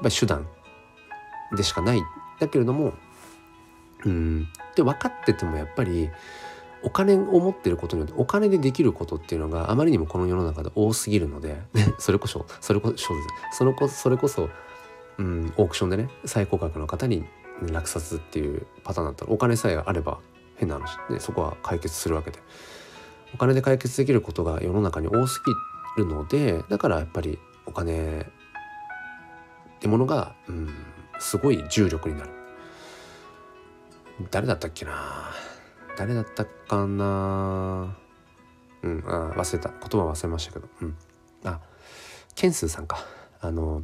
ぱり手段でしかない。だけれどもうん。で分かっててもやっぱりお金を持ってることによってお金でできることっていうのがあまりにもこの世の中で多すぎるので それこそそれこそそれこそそれこそ、うん、オークションでね最高額の方に落札っていうパターンだったらお金さえあれば変な話、ね、そこは解決するわけで。お金で解決できることが世の中に多すぎるのでだからやっぱりお金ってものが、うん、すごい重力になる。誰だったっけな？誰だったかな？うんあ忘れた。言葉忘れましたけど。うん。あケンスーさんか。あの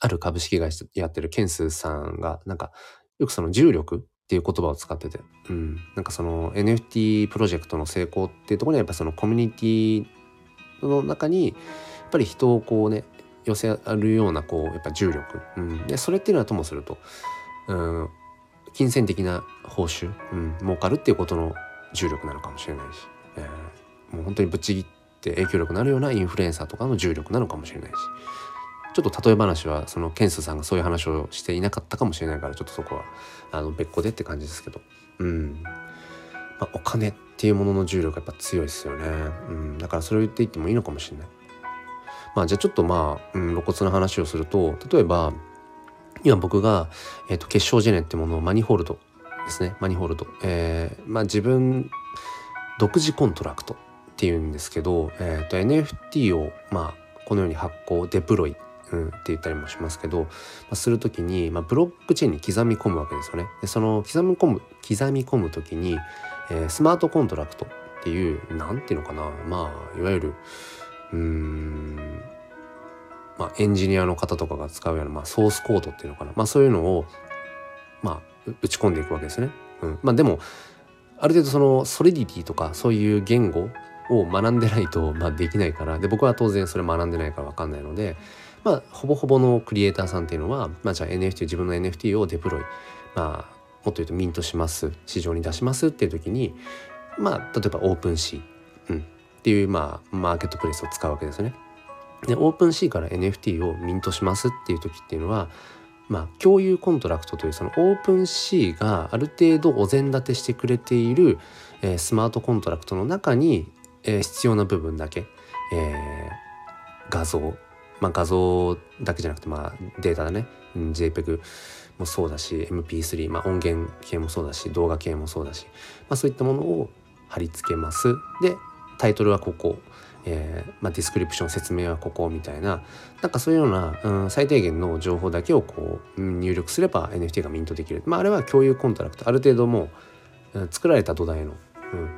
ある株式会社やってるケンスーさんがなんかよくその重力っていう言葉を使ってて、うん、なんかその NFT プロジェクトの成功っていうところにはやっぱそのコミュニティの中にやっぱり人をこうね寄せるようなこうやっぱ重力、うん、でそれっていうのはともすると、うん、金銭的な報酬、うん、儲かるっていうことの重力なのかもしれないし、えー、もう本当にぶっちぎって影響力のあるようなインフルエンサーとかの重力なのかもしれないしちょっと例え話はそのケンスさんがそういう話をしていなかったかもしれないからちょっとそこはあの別個でって感じですけど、うん。まあ、お金っていうものの重力がやっぱ強いですよね、うん、だからそれを言っていってもいいのかもしれない。まあじゃあちょっとまあ、うん、露骨な話をすると例えば今僕が、えーと、結晶ジェネってものを Manifold ですね。 Manifold、えー、まあ、自分独自コントラクトっていうんですけど、えーと、NFT を、まあ、このように発行 deploy、うん、って言ったりもしますけど、まあ、する時に、まあ、ブロックチェーンに刻み込むわけですよね。でその刻み込む刻み込む時に、えー、スマートコントラクトっていう何ていうのかな。まあいわゆるうんまあ、エンジニアの方とかが使うような、まあ、ソースコードっていうのかな、まあ、そういうのを、まあ、打ち込んでいくわけですね。うん。まあ、でもある程度そのソリディティとかそういう言語を学んでないと、まあ、できないから。で僕は当然それ学んでないから分かんないので、まあ、ほぼほぼのクリエイターさんっていうのは、まあ、じゃあ NFT 自分の NFT をデプロイ、まあ、もっと言うとミントします。市場に出しますっていう時に、まあ、例えばオープンシー、うん、っていう、まあ、マーケットプレイスを使うわけですね。で OpenSea から NFT をミントしますっていう時っていうのはまあ共有コントラクトというその OpenSea がある程度お膳立てしてくれている、えー、スマートコントラクトの中に、えー、必要な部分だけ、えー、画像。まあ画像だけじゃなくてまあデータだね、うん、JPEG もそうだし MP3、まあ、音源系もそうだし動画系もそうだし、まあ、そういったものを貼り付けます。でタイトルはここ。えー、まあ、 description 説明はここみたいななんかそういうような、うん、最低限の情報だけをこう入力すれば NFT がミントできる、まあ、あれは共有コントラクト。ある程度もう、うん、作られた土台の、うん、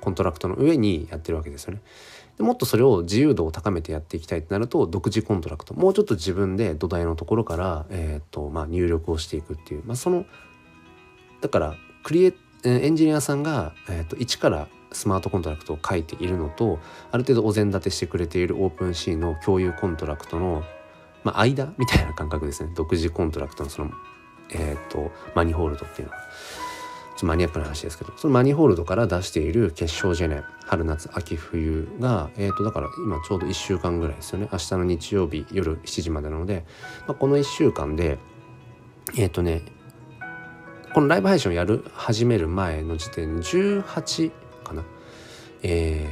コントラクトの上にやってるわけですよね。でもっとそれを自由度を高めてやっていきたいってなると独自コントラクト。もうちょっと自分で土台のところから、えーとまあ、入力をしていくっていう、まあ、そのだからクリエエンジニアさんが、えーと、一からスマートコントラクトを書いているのとある程度お膳立てしてくれている OpenSea の共有コントラクトの、まあ、間みたいな感覚ですね独自コントラクトのその、えーと、 Manifold っていうのは。ちょっとマニアックな話ですけどその Manifold から出している結晶ジェネ春夏秋冬が、えー、とだから今ちょうど1週間ぐらいですよね明日の日曜日夜7時までなので、まあ、この1週間でえっ、ー、とねこのライブ配信をやる始める前の時点18え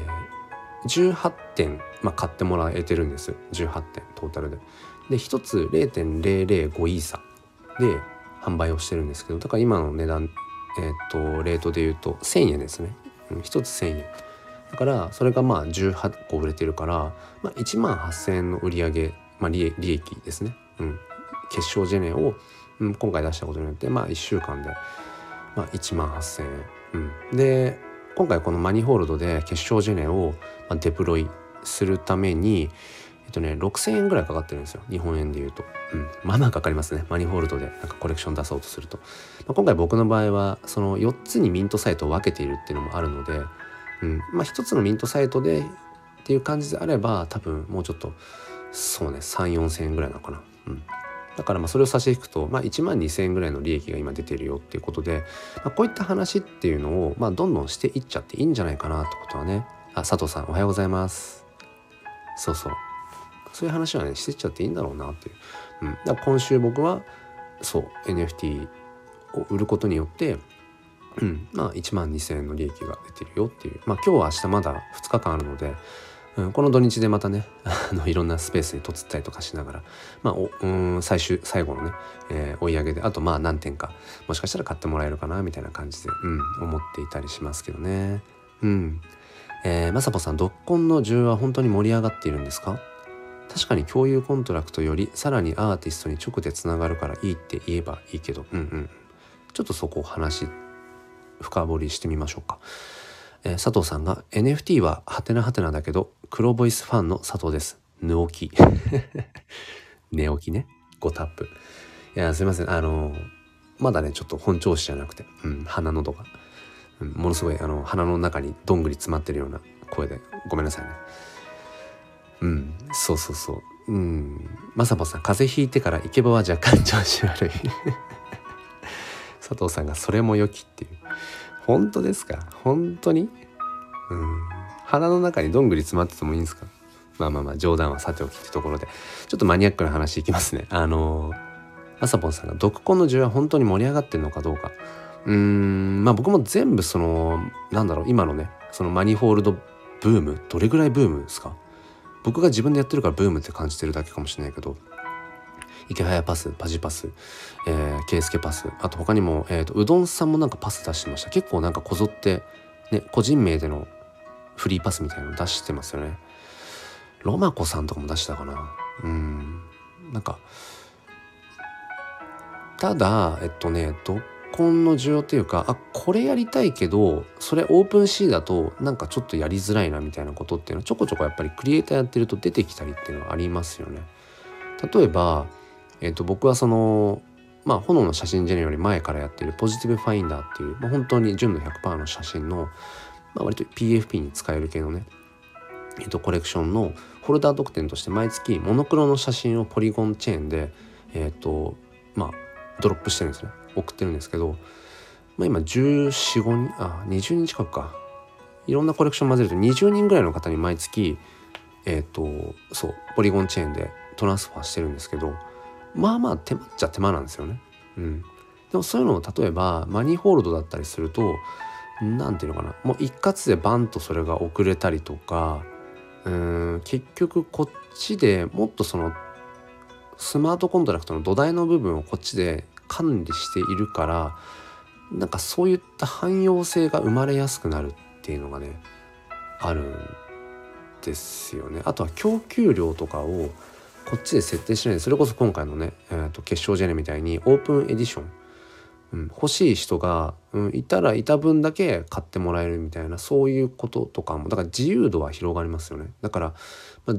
ー、18点、まあ、買ってもらえてるんです。18点トータルで。で1つ0.005イーサ。で販売をしてるんですけどだから今の値段えっ、ー、とレートで言うと1,000円ですね、うん、1つ1,000円。だからそれがまあ18個売れてるから、まあ、1万8,000円の売り上げ、まあ、利益ですね、うん、結晶ジェネを、うん、今回出したことによってまあ1週間で、まあ、1万8,000円、うん、で今回このマニホールドで結晶ジェネをデプロイするためにえっとね6,000円ぐらいかかってるんですよ。日本円で言うと、うん、まあまあかかりますね。マニホールドで。なんかコレクション出そうとすると、まあ、今回僕の場合はその4つにミントサイトを分けているっていうのもあるので、うん。まあ、1つのミントサイトでっていう感じであれば多分もうちょっとそうね3,4,000円ぐらいなのかな、うん、だからまあそれを差し引くと、まあ、1万2,000円ぐらいの利益が今出てるよっていうことで、まあ、こういった話っていうのを、まあ、どんどんしていっちゃっていいんじゃないかなってことはね。あ佐藤さんおはようございます。そうそう。そういう話はねしてっちゃっていいんだろうなっていう、うん、だから今週僕はそう NFT を売ることによってうん、まあ1万2,000円の利益が出てるよっていう。まあ今日は明日まだ2日間あるので、うん、この土日でまたね あのいろんなスペースに凸ったりとかしながらまあおうん最終最後のね、えー、追い上げであとまあ何点かもしかしたら買ってもらえるかなみたいな感じで、うん、思っていたりしますけどね。うん。えー、まさぽさん、独コンの需要は本当に盛り上がっているんですか？確かに共有コントラクトよりさらにアーティストに直でつながるからいいって言えばいいけどうんうん。ちょっとそこを話深掘りしてみましょうか、えー、佐藤さんが NFT はハテナハテナだけど黒ボイスファンの佐藤です。寝起き。寝起きね。5タップ。いやすいません。あのまだねちょっと本調子じゃなくて、うん、鼻のどが、うん、ものすごいあの鼻の中にどんぐり詰まってるような声で。ごめんなさいね。うんそうそうそう。うん。まさぽさん風邪ひいてからイケボは若干調子悪い。佐藤さんがそれも良きっていう。本当ですか？本当に？うん。鼻の中にどんぐり詰まっててもいいんですか？まあまあまあ冗談はさておきってところで。ちょっとマニアックな話いきますね。あのまさぽんさんが毒根の需要は本当に盛り上がってるのかどうか。うーん。まあ僕も全部そのなんだろう今のねそのマニホールドブームどれぐらいブームですか？僕が自分でやってるからブームって感じてるだけかもしれないけど。池早パスパジパス、えー、ケイスケパスあと他にも、えーと、うどんさんもなんかパス出してました。結構なんかこぞってね個人名でのフリーパスみたいなの出してますよね。ロマコさんとかも出したかな。うん。なんかただえっとねど本の需要っていうかあこれやりたいけどそれオープンシーだとなんかちょっとやりづらいなみたいなことっていうのはちょこちょこやっぱりクリエイターやってると出てきたりっていうのはありますよね。例えば、えー、と僕はそのまあ炎の写真ジェネより前からやってるポジティブファインダーっていう、まあ、本当に純度100%の写真の、まあ、割と PFP に使える系のねえー、とコレクションのホルダー特典として毎月モノクロの写真をポリゴンチェーンでえっ、とまあドロップしてるんですね。送ってるんですけど、まあ、今1415人あ20人近くか。いろんなコレクション混ぜると20人ぐらいの方に毎月えっ、とそうポリゴンチェーンでトランスファーしてるんですけどまあまあ手間っちゃ手間なんですよね。うん、でもそういうのを例えばマニーホールドだったりすると何ていうのかなもう一括でバンとそれが遅れたりとかうん結局こっちでもっとそのスマートコントラクトの土台の部分をこっちで管理しているからなんかそういった汎用性が生まれやすくなるっていうのがねあるんですよね。あとは供給量とかをこっちで設定しないでそれこそ今回のね、えー、と結晶ジェネみたいにオープンエディション、うん、欲しい人が、うん、いたらいた分だけ買ってもらえるみたいなそういうこととかもだから自由度は広がりますよね。だから、まあ、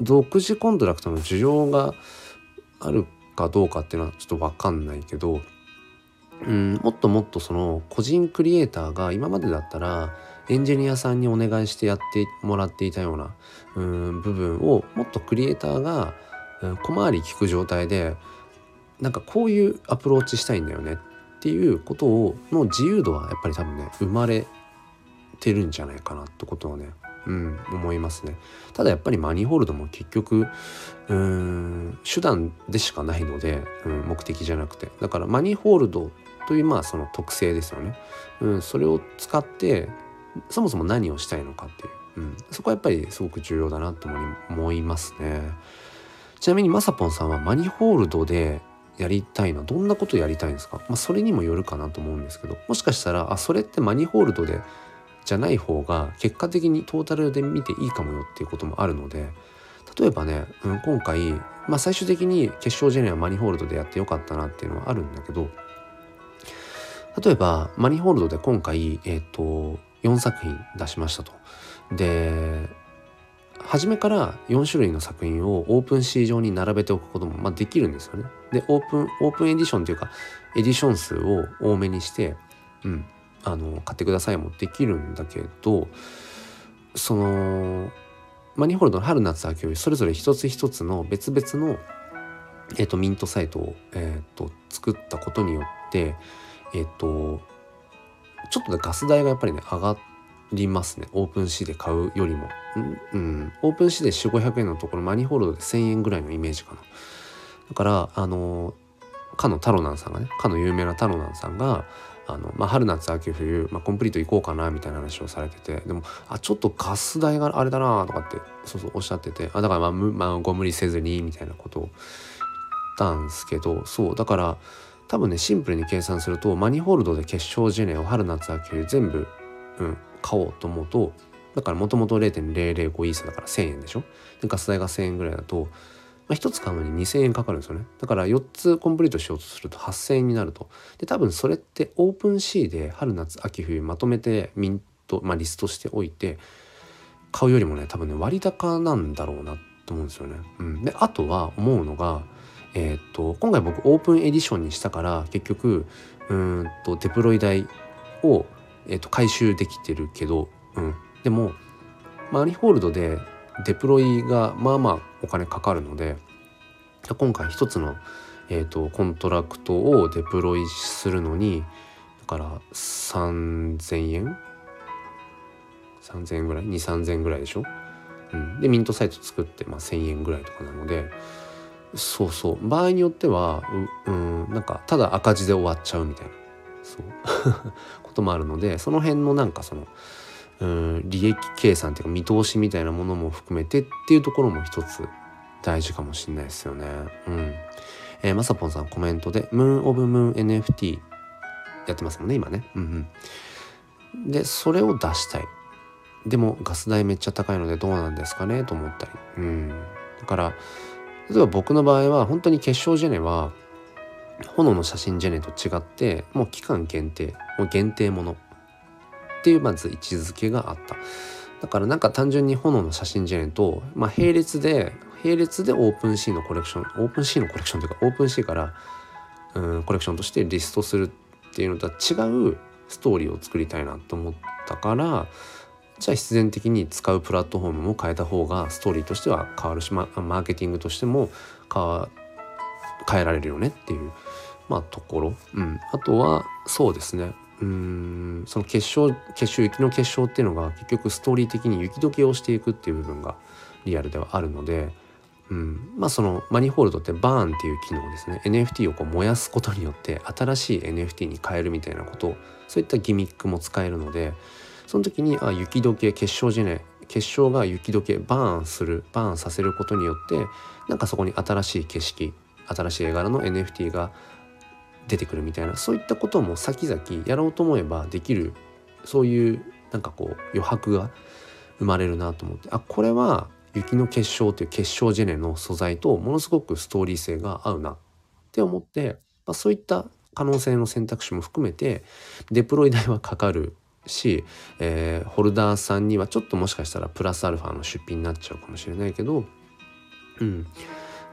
独自コントラクトの需要があるかどうかっていうのはちょっと分かんないけどうんもっともっとその個人クリエイターが今までだったらエンジニアさんにお願いしてやってもらっていたようなうん部分をもっとクリエイターが、小回り利く状態でなんかこういうアプローチしたいんだよねっていうことをの自由度はやっぱり多分ね生まれてるんじゃないかなってことはねうん、思いますね。ただやっぱりマニーホールドも結局うん手段でしかないので、うん、目的じゃなくてだからマニーホールドというまあその特性ですよね。うん、それを使ってそもそも何をしたいのかっていう、うん、そこはやっぱりすごく重要だなと思いますね。ちなみにまさぽんさんはマニホールドでやりたいのはどんなことやりたいんですか、まあ、それにもよるかなと思うんですけど。もしかしたらあそれってマニホールドでじゃない方が結果的にトータルで見ていいかもよっていうこともあるので。例えばね、うん、今回、まあ、最終的に決勝ジェネはマニホールドでやってよかったなっていうのはあるんだけど。例えばマニホールドで今回、えっ、ー、と4作品出しましたと。で初めから4種類の作品をオープンシー上に並べておくことも、まあ、できるんですよね。でオープンオープンエディションというかエディション数を多めにして、うん、あの買ってくださいもできるんだけどその Manifold の春夏秋冬それぞれ一つ一つの別々の、えーと、ミントサイトを、えーと、作ったことによってえっ、ー、とちょっとねガス代がやっぱりね上がりますね。 OpenSea で買うよりも。うん、 OpenSea で4500円のところ Manifold で1000円ぐらいのイメージかな。だからあのかのタロナンさんがねかの有名なタロナンさんがあの、まあ、春夏秋冬、まあ、コンプリート行こうかなみたいな話をされててでもあちょっとガス代があれだなとかってそうそうおっしゃっててあだからまあ、まあ、ご無理せずにみたいなことを言ったんですけどそうだから多分ねシンプルに計算するとマニホールドで結晶ジェネを春夏秋冬全部、うん、買おうと思うとだからもともと0.005イーサだから1000円でしょ？でガス代が1000円ぐらいだと、まあ、1つ買うのに2000円かかるんですよね。だから4つコンプリートしようとすると8000円になると。で多分それって OpenSea で春夏秋冬まとめてミント、まあ、リストしておいて買うよりもね多分ね割高なんだろうなと思うんですよね。うん、であとは思うのがえー、と今回僕オープンエディションにしたから結局うんとデプロイ代を、えー、と回収できてるけど、うん、でも Manifold でデプロイがまあまあお金かかるので今回一つの、えーと、コントラクトをデプロイするのにだから3,000円？3,000円ぐらい？2,3,000円ぐらいでしょ、うん、でミントサイト作って、まあ、1,000円ぐらいとかなのでそうそう場合によってはううんなんかただ赤字で終わっちゃうみたいなそう こともあるのでその辺のなんかそのうん利益計算っていうか見通しみたいなものも含めてっていうところも一つ大事かもしれないですよね。うん。えー、まさぽんさんコメントで、ムーン・オブ・ムーン NFT やってますもんね、今ね。うんうん。で、それを出したい。でもガス代めっちゃ高いのでどうなんですかねと思ったり。うん。だから、例えば僕の場合は本当に結晶ジェネは炎の写真ジェネと違ってもう期間限定もう限定もの。っていうまず位置づけがあった。だからなんか単純に炎の写真ジェネと、まあ、並列で並列で OpenSea のコレクション OpenSea のコレクションというか OpenSea からうんコレクションとしてリストするっていうのとは違うストーリーを作りたいなと思ったからじゃあ必然的に使うプラットフォームも変えた方がストーリーとしては変わるしマーケティングとしても変えられるよねっていう、まあ、ところ、うん、あとはそうですね。うん。その結晶結晶雪の結晶っていうのが結局ストーリー的に雪解けをしていくっていう部分がリアルではあるので、うん、まあそのマニホールドってバーンっていう機能ですね。NFT をこう燃やすことによって新しい NFT に変えるみたいなことそういったギミックも使えるのでその時にあ雪解け結晶じゃない結晶が雪解けバーンするバーンさせることによってなんかそこに新しい景色新しい絵柄の NFT が出てくるみたいなそういったことも先々やろうと思えばできるそういうなんかこう余白が生まれるなと思ってあこれは雪の結晶という結晶ジェネの素材とものすごくストーリー性が合うなって思って、まあ、そういった可能性の選択肢も含めてデプロイ代はかかるし、えー、ホルダーさんにはちょっともしかしたらプラスアルファの出費になっちゃうかもしれないけどうん。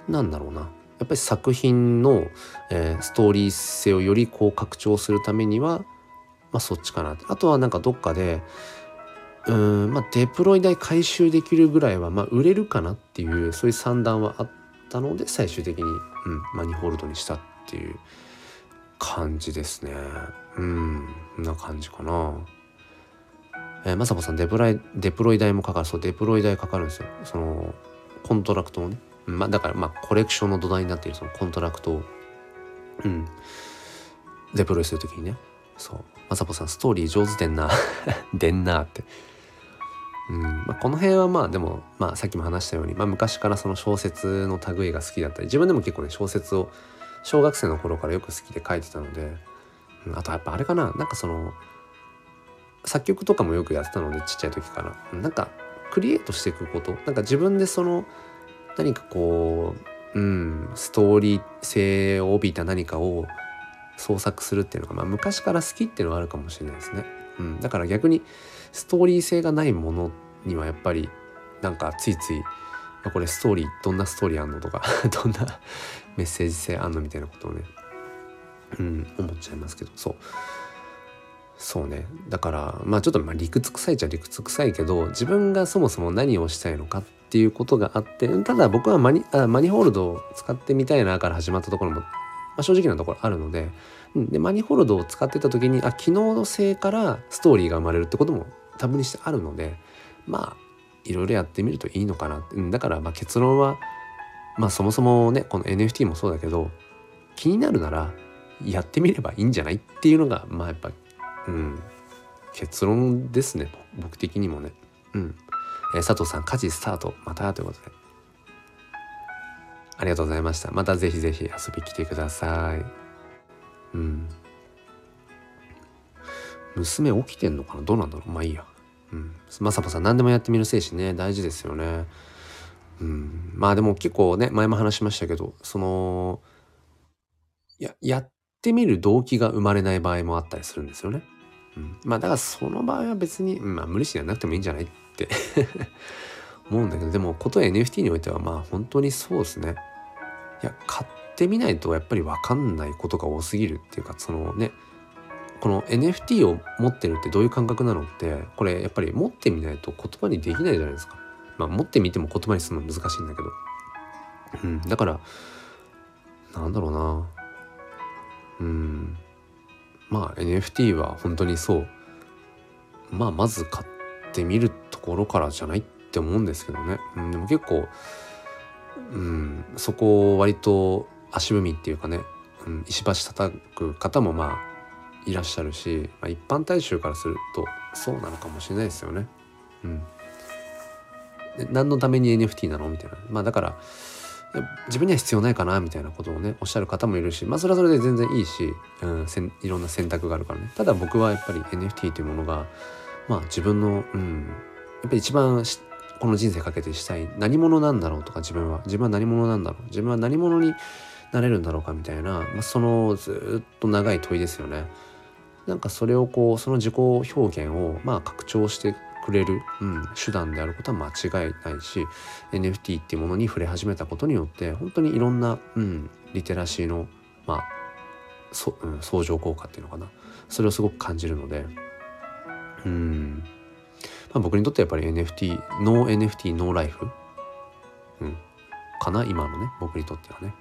なんだろうな。やっぱり作品の、えー、ストーリー性をよりこう拡張するためには、まあ、そっちかなあとはなんかどっかでうんまあデプロイ代回収できるぐらいは、まあ、売れるかなっていうそういう算段はあったので最終的に、うん、マニホールドにしたっていう感じですね。うんな感じかな。えー、まさぽさんデプライデプロイ代もかかる。そうデプロイ代かかるんですよ。そのコントラクトをね。まあ、だからまあコレクションの土台になっているそのコントラクトを、うん、デプロイする時にね。そう。まさぽさんストーリー上手でんな。でんなって。うん。まあ、この辺はまあでも、まあ、さっきも話したように、まあ、昔からその小説の類が好きだったり自分でも結構ね小説を小学生の頃からよく好きで書いてたので、うん、あとやっぱあれかな。なんかその作曲とかもよくやってたのでちっちゃい時から。なんかクリエイトしていくこと。なんか自分でその何かこう、うん、ストーリー性を帯びた何かを創作するっていうのが、まあ、昔から好きっていうのはあるかもしれないですね。うん、だから逆にストーリー性がないものにはやっぱりなんかついついこれストーリーどんなストーリーあんのとか どんな メッセージ性あんのみたいなことをねうん思っちゃいますけど。そう。そうね。だからまあちょっとまあ理屈臭いっちゃ理屈臭いけど自分がそもそも何をしたいのかっていうことがあってただ僕はマニあマニホールドを使ってみたいなから始まったところも、まあ、正直なところあるのででマニホールドを使ってた時にあ機能性からストーリーが生まれるってことも多分にしてあるのでまあいろいろやってみるといいのかなだからまあ結論はまあそもそもねこの NFT もそうだけど気になるならやってみればいいんじゃないっていうのがまあやっぱうん。結論ですね。僕的にもね。うん、えー、佐藤さん家事スタート。またということで。ありがとうございました。またぜひぜひ遊び来てください。うん。娘起きてんのかな？どうなんだろう？まあいいや。うん。まさぽさん何でもやってみる精神ね。大事ですよね。うん。まあでも結構ね前も話しましたけどそのややってみる動機が生まれない場合もあったりするんですよね、うん、まあだからその場合は別に、まあ、無理しやなくてもいいんじゃないって 思うんだけどでもこと NFT においてはまあ本当にそうですね。いや買ってみないとやっぱり分かんないことが多すぎるっていうかそのねこの NFT を持ってるってどういう感覚なのってこれやっぱり持ってみないと言葉にできないじゃないですか。まあ持ってみても言葉にするの難しいんだけど。うん、だからなんだろうな。うん。まあ NFT は本当にそうまあまず買ってみるところからじゃないって思うんですけどね、うん、でも結構うんそこを割と足踏みっていうかね、うん、石橋叩く方もまあいらっしゃるし、まあ、一般大衆からするとそうなのかもしれないですよね。うん、何のために NFT なのみたいな。まあだから自分には必要ないかなみたいなことをねおっしゃる方もいるしまあそれはそれで全然いいし、うん、せんいろんな選択があるからね。ただ僕はやっぱり NFT というものがまあ自分の、うん、やっぱり一番この人生かけてしたい何者なんだろうとか自分は。自分は何者なんだろう。自分は何者になれるんだろうかみたいな、まあ、そのずっと長い問いですよね。なんかそれをこうその自己表現をまあ拡張してくれる、うん、手段であることは間違いないし NFT っていうものに触れ始めたことによって本当にいろんな、うん、リテラシーのまあそ、うん、相乗効果っていうのかなそれをすごく感じるのでうん、まあ、僕にとってやっぱり NFT ノー NFT ノーライフ、うん、かな今のね僕にとってはね。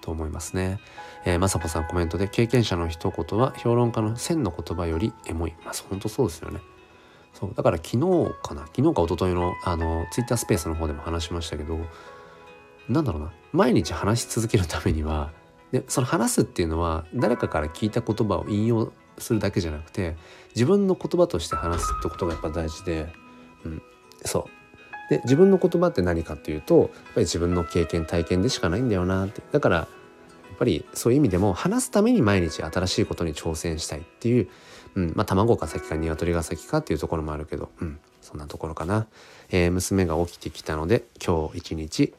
と思いますね。えー、まさぽさんコメントで経験者の一言は評論家の千の言葉よりエモい。まあ本当そうですよね。そう。だから昨日かな？昨日か一昨日のあのツイッタースペースの方でも話しましたけどなんだろうな？毎日話し続けるためにはでその話すっていうのは誰かから聞いた言葉を引用するだけじゃなくて自分の言葉として話すってことがやっぱ大事で、うん、そう。で自分の言葉って何かっていうとやっぱり自分の経験体験でしかないんだよなって。だからやっぱりそういう意味でも話すために毎日新しいことに挑戦したいっていう、うん。まあ、卵が先か鶏が先かっていうところもあるけど、うん、そんなところかな、えー、娘が起きてきたので今日一日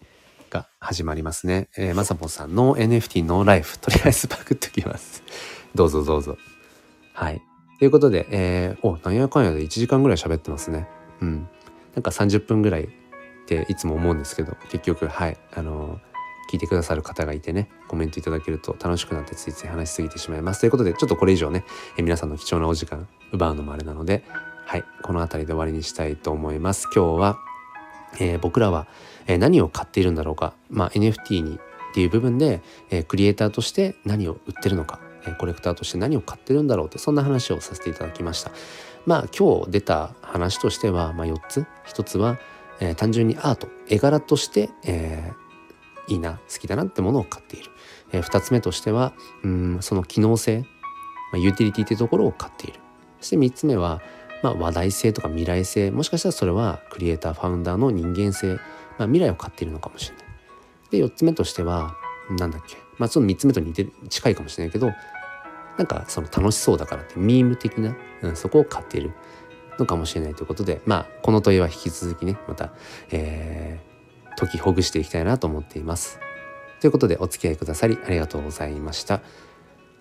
が始まりますね、え、まさぽさんの NFT ノーライフとりあえずパクっときます。どうぞどうぞ。はい。ということで、えー、おなんやかんやで1時間ぐらい喋ってますね。うん。なんか30分ぐらいっていつも思うんですけど結局はい。あの聞いてくださる方がいてねコメントいただけると楽しくなってついつい話しすぎてしまいます。ということでちょっとこれ以上ねえ皆さんの貴重なお時間奪うのもあれなのではいこの辺りで終わりにしたいと思います。今日は、えー、僕らは、え、何を買っているんだろうか、まあ、NFT にっていう部分で、えー、クリエイターとして何を売ってるのか、えコレクターとして何を買ってるんだろうってそんな話をさせていただきました。まあ今日出た話としては、まあ、4つ。1つは、え、単純にアート。絵柄として、えー、いいな好きだなってものを買っている、えー、2つ目としてはうんその機能性まあ、ユーティリティというところを買っている。そして3つ目は、まあ、話題性とか未来性。もしかしたらそれはクリエイターファウンダーの人間性、まあ、未来を買っているのかもしれない。で4つ目としてはなんだっけ。まあその3つ目と似て近いかもしれないけどなんかその楽しそうだからってミーム的な、うん、そこを買っているのかもしれないということでまあこの問いは引き続きねまた、えー、解きほぐしていきたいなと思っています。ということでお付き合いくださりありがとうございました。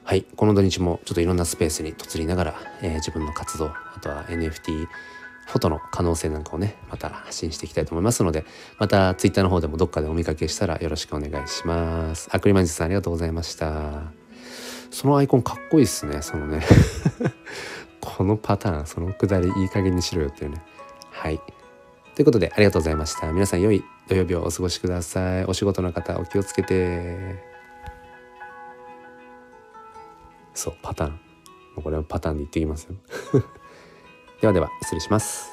はい、この土日もちょっといろんなスペースにとつりながら、えー、自分の活動あとは NFT フォトの可能性なんかをねまた発信していきたいと思いますのでまた Twitter の方でもどっかでお見かけしたらよろしくお願いします。アクリマンジさんありがとうございました。そのアイコンかっこいいっすねそのね。このパターンそのくだりいい加減にしろよっていうね。はい。ということでありがとうございました。皆さん良い土曜日をお過ごしください。お仕事の方お気をつけて。そうパターン。これはパターンで言ってきますよ。ではでは失礼します。